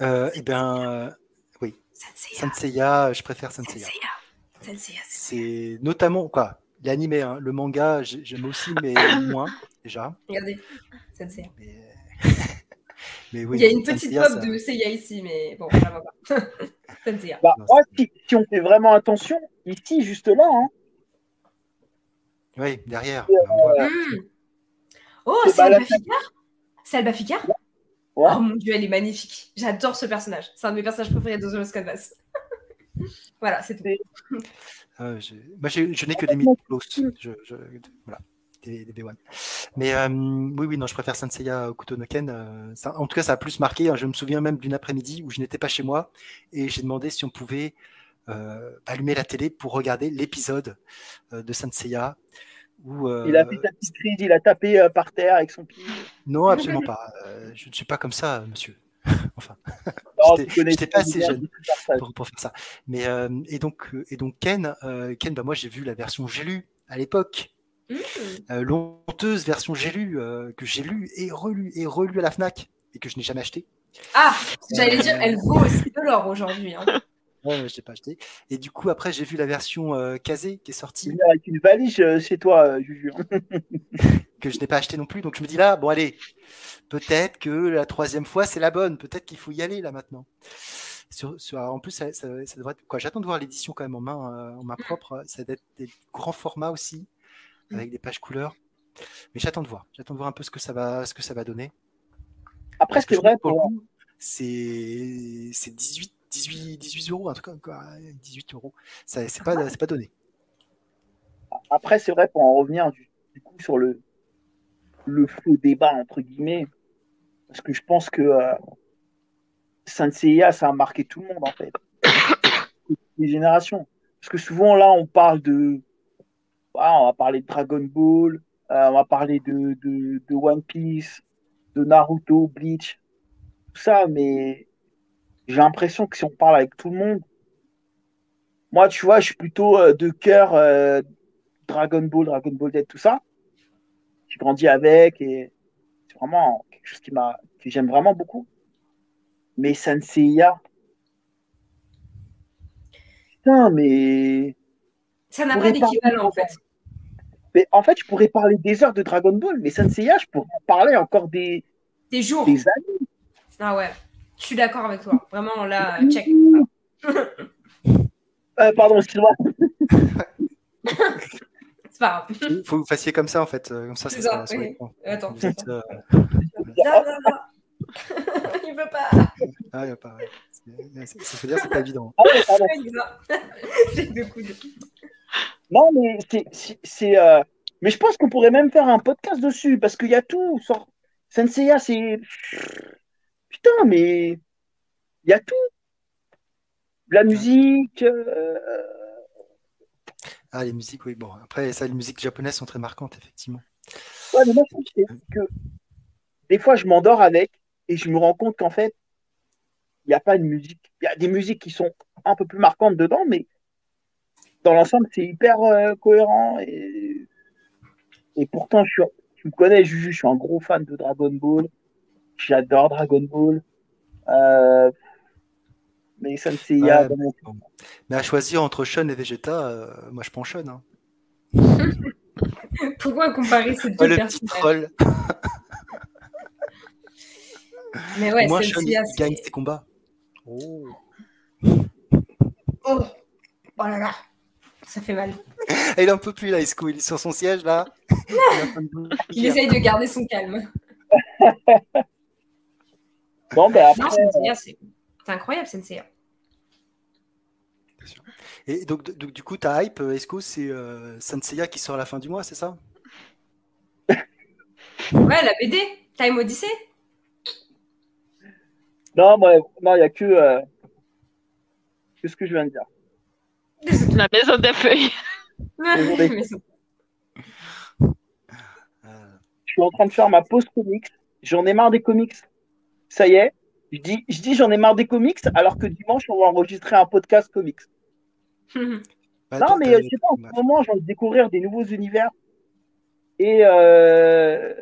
Eh bien, oui. Senseiya. je préfère Senseiya. C'est notamment quoi l'animé, hein, le manga, j'aime aussi, mais moins déjà. Regardez. Mais... oui, Il y a une petite pop de Seiya ici, mais bon, ça va pas. Senseiya. Bah, si, si, on fait vraiment attention, ici, juste là. Hein. Oui, derrière. Euh, mmh. Oh, c'est Alba Ficard C'est Alba Ficard ouais. Oh mon dieu, elle est magnifique. J'adore ce personnage. C'est un de mes personnages préférés de The Canvas. Voilà, c'est tout. Euh, je... Moi, je n'ai que des mythos. Je, je... Voilà, des, des B1. Mais euh, oui, oui, non, je préfère Senseiya au couteau Noken. Euh, ça, en tout cas, ça a plus marqué. Hein. Je me souviens même d'une après-midi où je n'étais pas chez moi et j'ai demandé si on pouvait euh, allumer la télé pour regarder l'épisode euh, de Senseiya. Où, euh, il a fait sa petite crise, il a tapé par terre avec son pied. Non, absolument pas. je ne suis pas comme ça, monsieur. Enfin, j'étais pas assez jeune pour, pour, faire ça. Mais euh, et donc euh, et donc Ken, euh, Ken, bah moi j'ai vu la version j'ai lu à l'époque, mmh. euh, l'honteuse version j'ai lu que j'ai lu et relu et relu à la Fnac et que je n'ai jamais acheté. Ah, j'allais dire, elle vaut aussi de l'or aujourd'hui. Hein. Ouais, je l'ai pas acheté. Et du coup, après, j'ai vu la version euh, casée qui est sortie. Avec une valise chez toi, Juju. que je n'ai pas acheté non plus. Donc je me dis là, bon allez, peut-être que la troisième fois c'est la bonne. Peut-être qu'il faut y aller là maintenant. Sur, sur, en plus, ça, ça, ça devrait être quoi J'attends de voir l'édition quand même en main, euh, en main propre. Ça doit être des grands formats aussi, avec des pages couleurs. Mais j'attends de voir. J'attends de voir un peu ce que ça va, ce que ça va donner. Après, c'est vrai pour c'est 18, 18, 18 euros, en tout cas, 18 euros. C'est pas, c'est pas donné. Après, c'est vrai pour en revenir du, du coup sur le, le faux débat, entre guillemets, parce que je pense que euh, Saint Seiya, ça a marqué tout le monde, en fait. Les générations. Parce que souvent, là, on parle de. Ah, on va parler de Dragon Ball, euh, on va parler de, One Piece, de Naruto, Bleach, tout ça, mais j'ai l'impression que si on parle avec tout le monde, moi, tu vois, je suis plutôt euh, de cœur euh, Dragon Ball, Dragon Ball Z, tout ça j'ai grandi avec et c'est vraiment quelque chose qui m'a que j'aime vraiment beaucoup. Mais Senseiya, putain, mais ça n'a pas d'équivalent en fait. Mais en fait, je pourrais parler des heures de Dragon Ball, mais Senseiya, je pourrais en parler encore des des jours, des années. Ah ouais, je suis d'accord avec toi. Vraiment là, check. euh, pardon, excuse-moi. C'est pas grave. Il faut que vous fassiez comme ça en fait. Euh, comme ça, ça, ça, ça oui. Attends. Vous êtes, euh... non, non, non. il veut pas. Ah, il veut pas. Ouais. Ça veut dire c'est pas évident. Ah, ouais, pardon. J'ai deux coups de... Non, mais c'est. Euh... Mais je pense qu'on pourrait même faire un podcast dessus parce qu'il y a tout. Sort... Senseiya, c'est. Putain, mais. Il y a tout. La musique. Euh Ah, les musiques, oui. Bon, après, ça, les musiques japonaises sont très marquantes, effectivement. Ouais, mais moi, que des fois, je m'endors avec et je me rends compte qu'en fait, il n'y a pas de musique. Il y a des musiques qui sont un peu plus marquantes dedans, mais dans l'ensemble, c'est hyper euh, cohérent. Et, et pourtant, je suis, tu me connais, Juju, je suis un gros fan de Dragon Ball. J'adore Dragon Ball. Euh, mais ça ne sait Ouais, mais, bon. Mais à choisir entre Sean et Vegeta, euh, moi je prends Sean. Hein. Pourquoi comparer ces Oh, deux le petit personnages troll. Mais ouais, moi, Sean, gagne ses combats. Oh. Oh. oh là là, ça fait mal. Il en peut plus là. Il est sur son siège là. Il essaye de garder son calme. Bon, ben Non, après, Senseiya, c'est c'est incroyable, Senseiya. Et donc, donc, du coup, ta hype, euh, Isco, c'est euh, Senseiya qui sort à la fin du mois, c'est ça? Ouais, la BD, Time Odyssey. non, moi, non, il n'y a que, euh, que ce que je viens de dire. La maison des feuilles. Je suis en train de faire ma pause comics. J'en ai marre des comics. Ça y est. Je dis, je dis j'en ai marre des comics, alors que dimanche, on va enregistrer un podcast comics. Non, mais je sais pas, en ce moment, j'ai envie de découvrir des nouveaux univers. Et, euh,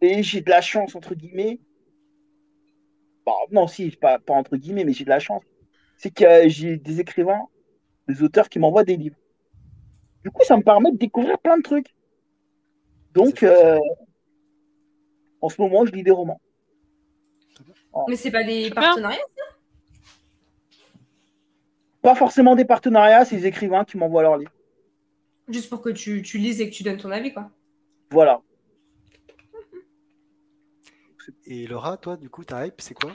et j'ai de la chance, entre guillemets. Bon, non, si, pas, pas entre guillemets, mais j'ai de la chance. C'est que euh, j'ai des écrivains, des auteurs qui m'envoient des livres. Du coup, ça me permet de découvrir plein de trucs. Donc, euh, en ce moment, je lis des romans. Mais c'est pas des partenariats Pas forcément des partenariats, c'est des écrivains qui m'envoient leurs livres. Juste pour que tu, tu lises et que tu donnes ton avis, quoi. Voilà. Et Laura, toi, du coup, ta hype, c'est quoi?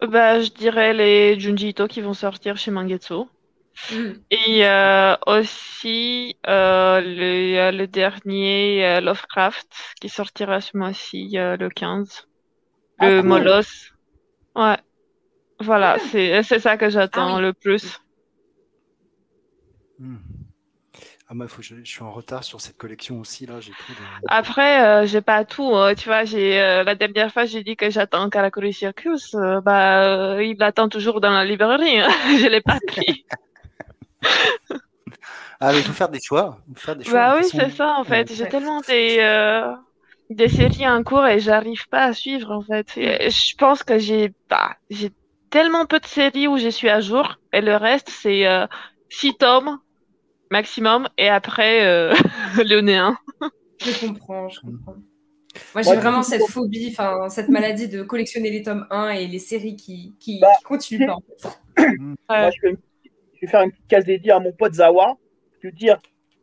Bah, je dirais les Junji Ito qui vont sortir chez Mangetsu. Mm. Et euh, aussi euh, le, le dernier euh, Lovecraft qui sortira ce mois-ci, euh, le 15. Ah, Le cool. Moloss. Ouais. Voilà, c'est c'est ça que j'attends Ah oui. le plus. Hmm. Ah, moi, faut je, je suis en retard sur cette collection aussi, là, j'ai de... Après, euh, j'ai pas tout. hein. Tu vois, j'ai euh, la dernière fois, j'ai dit que j'attends Karakuri Circus. euh, bah, euh, il l'attend toujours dans la librairie. hein. Je l'ai pas pris. Ah, mais il faut faire des choix. faut faire des choix. Bah oui, façon, c'est ça en fait. Ouais. J'ai tellement des, euh, des séries en cours et j'arrive pas à suivre en fait. Et je pense que j'ai bah, j'ai tellement peu de séries où je suis à jour et le reste c'est euh, six tomes maximum et après euh, le néant. Je comprends, je comprends. Moi, Ouais, j'ai vraiment cette phobie, enfin, cette maladie de collectionner les tomes 1 et les séries qui, qui, Bah, qui continuent pas. en fait. Moi, je, vais faire une petite case dédiée à mon pote Zawa. Je vais dire,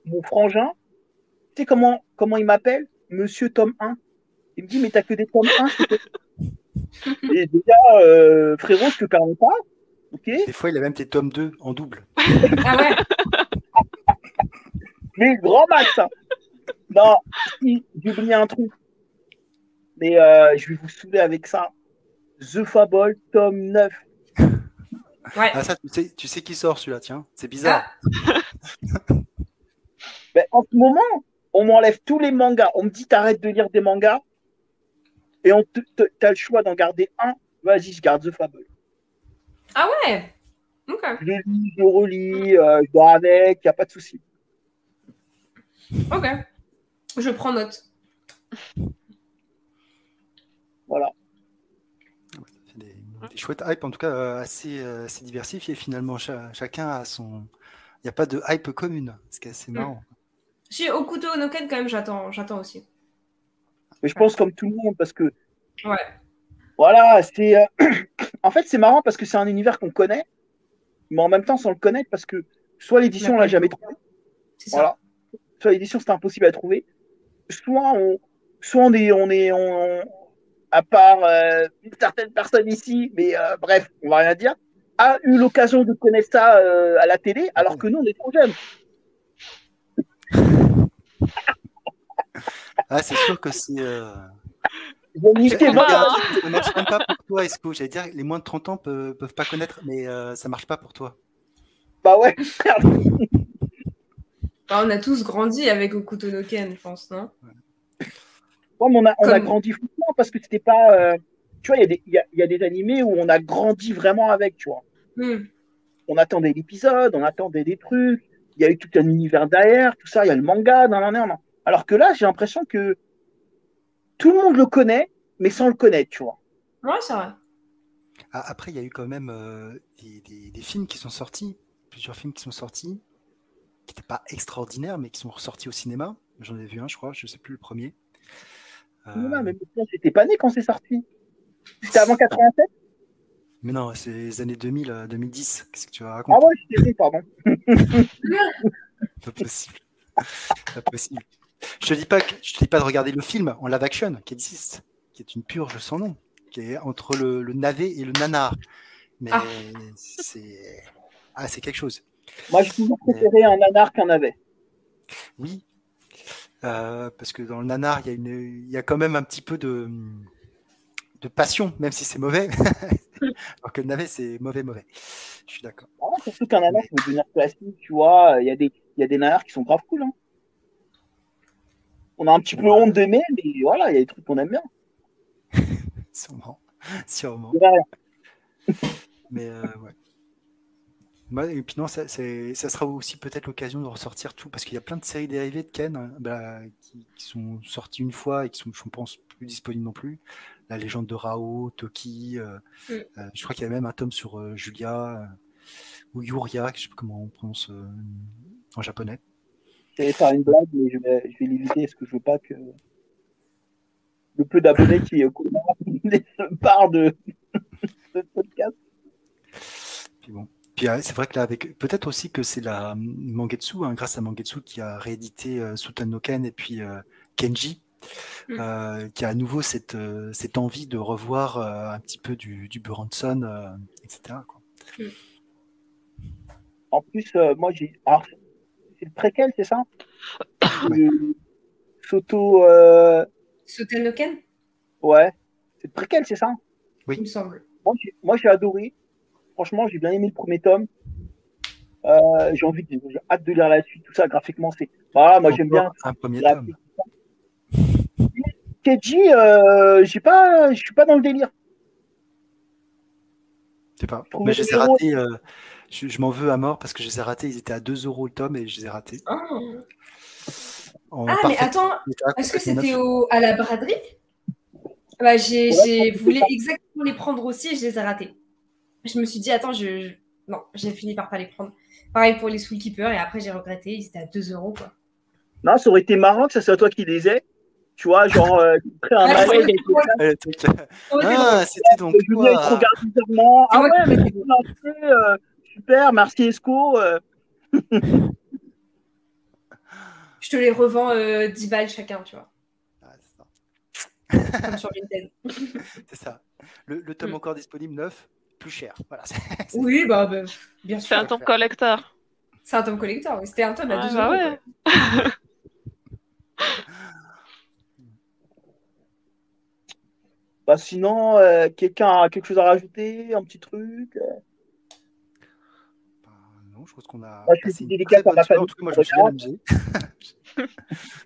mon frangin, tu sais comment, comment il m'appelle? Monsieur Tome 1. Il me dit, mais t'as que des tomes 1 s'il te plaît Et déjà, euh, frérot, je te permets pas. Ok? Des fois, il a même tes tomes 2 en double. Ah ouais Mais grand max hein. Non, si, j'ai oublié un truc. Mais euh, je vais vous saouler avec ça. The Fable, tome 9. Ouais. Ah, ça, tu sais, tu sais qui sort celui-là, tiens. C'est bizarre. Ben, en ce moment, on m'enlève tous les mangas. On me dit t'arrêtes de lire des mangas et on te- te- t'as le choix d'en garder un. Vas-y, je garde The Fable. Ah ouais? Ok. Je le lis, je le relis, euh, je dors avec, il n'y a pas de souci. Ok. Je prends note. Voilà. C'est des, des chouettes hype, en tout cas, euh, assez, euh, assez diversifiées. Finalement, Cha- chacun a son. Il n'y a pas de hype commune, ce qui est assez Mm. marrant. Chez Okuto Onoken, quand même, j'attends, j'attends aussi. Mais je pense comme tout le monde parce que. Ouais. Voilà, c'est. euh, en fait, c'est marrant parce que c'est un univers qu'on connaît, mais en même temps sans le connaître parce que soit l'édition on l'a jamais trouvé, C'est ça. voilà. Soit l'édition c'était impossible à trouver, soit on, soit on est, on est, on, à part euh, une certaine personne ici, mais euh, bref, on va rien dire, a eu l'occasion de connaître ça euh, à la télé, alors que nous on est trop jeunes. Ah, c'est sûr que c'est. euh, hein. Ça ne marche même pas pour toi, Esco. J'allais dire, les moins de 30 ans peuvent, peuvent pas connaître, mais euh, ça marche pas pour toi. Bah ouais. Bah, on a tous grandi avec Okuto no Ken, je pense, non? Ouais, mais on a, on a grandi foutement parce que c'était pas. euh, Tu vois, il y, a des- il y a, il y a des animés où on a grandi vraiment avec, tu vois. Hmm. On attendait l'épisode, on attendait des trucs. Il y a eu tout un univers derrière, tout ça. Il y a le manga, nan, nan, nan, nan. Alors que là, j'ai l'impression que tout le monde le connaît, mais sans le connaître, tu vois. Ouais, c'est vrai. Ah, Après, il y a eu quand même euh, des, des- des films qui sont sortis, plusieurs films qui sont sortis, qui n'étaient pas extraordinaires, mais qui sont ressortis au cinéma. J'en ai vu un, je crois, je sais plus le premier. Euh, Non, mais moi, j'étais pas né quand c'est sorti. C'était avant 87 mais non, c'est les années 2000, euh, 2010. Qu'est-ce que tu vas raconter Ah ouais, j'étais né, pardon. Pas possible. Pas possible. Je te dis pas que, je te dis pas de regarder le film en live action qui existe, qui est une purge sans nom, qui est entre le, le navet et le nanar. Mais Ah. c'est ah c'est quelque chose. Moi, j'ai toujours préféré un nanar qu'un navet. Oui, Euh, parce que dans le nanar, il y a une, il y a quand même un petit peu de de passion, même si c'est mauvais. Alors que le navet, c'est mauvais, mauvais. Je suis d'accord. Ah, surtout qu'un nanar, veut devenir classique, tu vois. Il y a des, il y a des nanars qui sont grave cool. Hein. On a un petit peu honte d'aimer, mais voilà, il y a des trucs qu'on aime bien. Sûrement, sûrement. Mais euh, ouais. Moi, et puis non, ça, ça sera aussi peut-être l'occasion de ressortir tout, parce qu'il y a plein de séries dérivées de Ken hein, bah, qui, qui sont sorties une fois et qui sont, je pense, plus disponibles non plus. La légende de Rao, Toki, euh, Mm. euh, je crois qu'il y a même un tome sur euh, Julia, euh, ou Yuria, je sais pas comment on prononce euh, en japonais. J'allais faire une blague, mais je vais, je vais l'éviter parce que je veux pas que le peu d'abonnés qui parlent de ce podcast. Puis bon. Puis euh, c'est vrai que là, avec peut-être aussi que c'est la Mangetsu, hein, grâce à Mangetsu qui a réédité euh, Sutan no Ken et puis euh, Kenji, Mm. euh, qui a à nouveau cette, euh, cette envie de revoir euh, un petit peu du, du Buranson, euh, etc. quoi. En plus, euh, moi, j'ai. C'est le préquel, c'est ça? Soto. euh, Ouais. C'est le préquel, c'est ça? Oui. il me semble. Moi, j'ai- Moi, j'ai adoré. Franchement, j'ai bien aimé le premier tome. Euh, j'ai envie de, j'ai hâte de lire la suite, tout ça graphiquement, c'est. Voilà, moi j'aime bien. Un premier la- tome. Keiji, euh, j'ai pas, je suis pas dans le délire. Je sais pas. Mais le je les ai numéro- ratés. euh, je je m'en veux à mort parce que je les ai ratés. Ils étaient à 2 euros le tome et je les ai ratés. Ah, Ah, mais attends, est-ce que c'était à la braderie? Bah, j'ai, Ouais, voulu exactement les prendre aussi et je les ai ratés. Je me suis dit, attends, je... je- Non, j'ai fini par pas les prendre. Pareil pour les Soul Keepers et après j'ai regretté, ils étaient à 2 euros quoi. Non, ça aurait été marrant que ça soit toi qui les aies. Tu vois, genre, euh, un Ouais, malaise ouais. Ah. Oh, c'est Ah, c'était donc. C'est Ah ouais, mais c'est lancé, euh, super, merci Esco. euh. Je te les revends euh, 10 balles chacun, tu vois, Ah, c'est ça. comme sur Vinted. C'est ça. Le, le tome Mm. encore disponible neuf, plus cher. Voilà. c'est- c'est- Oui, bah, bah, bien C'est sûr. un tome collector. C'est un tome collector, oui. C'était un tome à Ah, 2 bah euros. ouais. Bah, sinon, euh, quelqu'un a quelque chose à rajouter, un petit truc. euh? Bah, non, je pense qu'on a. Moi, je passé suis une délicat très par bonne la soirée. famille. En tout cas, moi, je me suis bien amusé.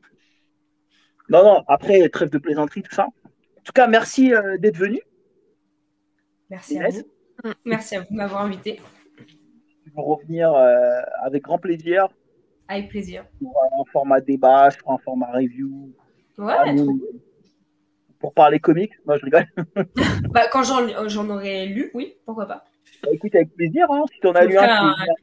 Non, non, après, trêve de plaisanterie, tout ça. En tout cas, merci euh, d'être venu. Merci à vous. Merci à vous de m'avoir invité. Je vais revenir euh, avec grand plaisir Avec plaisir. pour un format débat, sur un format review. Ouais, nous, pour parler comics. Non, je rigole. bah, quand j'en, j'en aurais lu, oui, pourquoi pas. Bah, écoute, avec plaisir. Hein, si t'en as lu un, un- bien,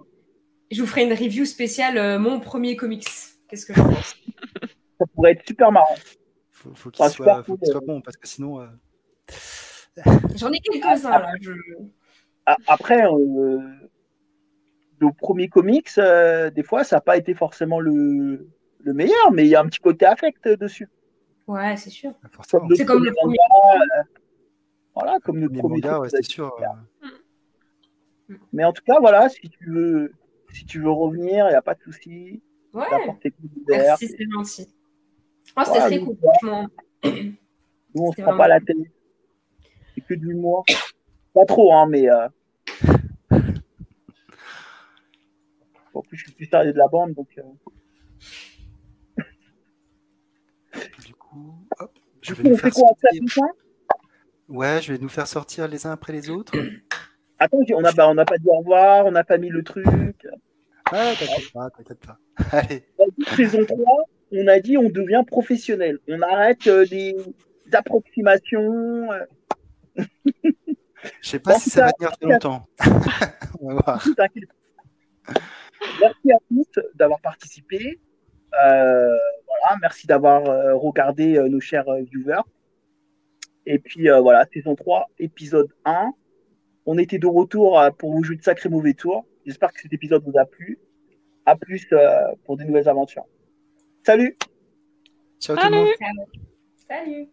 Je vous ferai une review spéciale, euh, mon premier comics. Qu'est-ce que j'en pense ça pourrait être super marrant. Faut, faut qu'il Ah, soit, super faut cool, qu'il soit bon parce que sinon. euh, J'en ai quelques-uns là. Je... Après, euh, nos premiers comics, euh, des fois, ça n'a pas été forcément le, le meilleur, mais il y a un petit côté affect dessus. Ouais, c'est sûr. forcément. notre C'est comme le premier manga, euh, voilà, comme Les premier ouais, c'est sûr. euh, Mais en tout cas, voilà, si tu veux, si tu veux revenir, il n'y a pas de souci. Ouais, merci, c'est gentil. Oh, c'était Ouais, très nous, cool, franchement. Nous, on ne se prend pas la tête. C'est que de l'humour. Pas trop, hein, mais euh, plus, je suis plus sérieux de la bande, donc. euh, Du coup, hop, je Du vais coup, nous on fait faire quoi fait sortir- petit point Ouais, je vais nous faire sortir les uns après les autres. Attends, on n'a bah, on n'a pas dit au revoir, on n'a pas mis le truc. Ah, t'inquiète pas, t'inquiète pas. Allez, On a dit saison 3, on a dit on devient professionnel. On arrête euh, des approximations. euh, je sais pas si ça va tenir très longtemps. On va voir. T'inquiète. Merci à tous d'avoir participé. Euh, voilà, merci d'avoir euh, regardé nos chers viewers. Et puis voilà, saison 3, épisode 1. On était de retour pour vous jouer de sacrés mauvais tours. J'espère que cet épisode vous a plu. À plus euh, pour de nouvelles aventures. Salut Ciao tout le monde. Salut Salut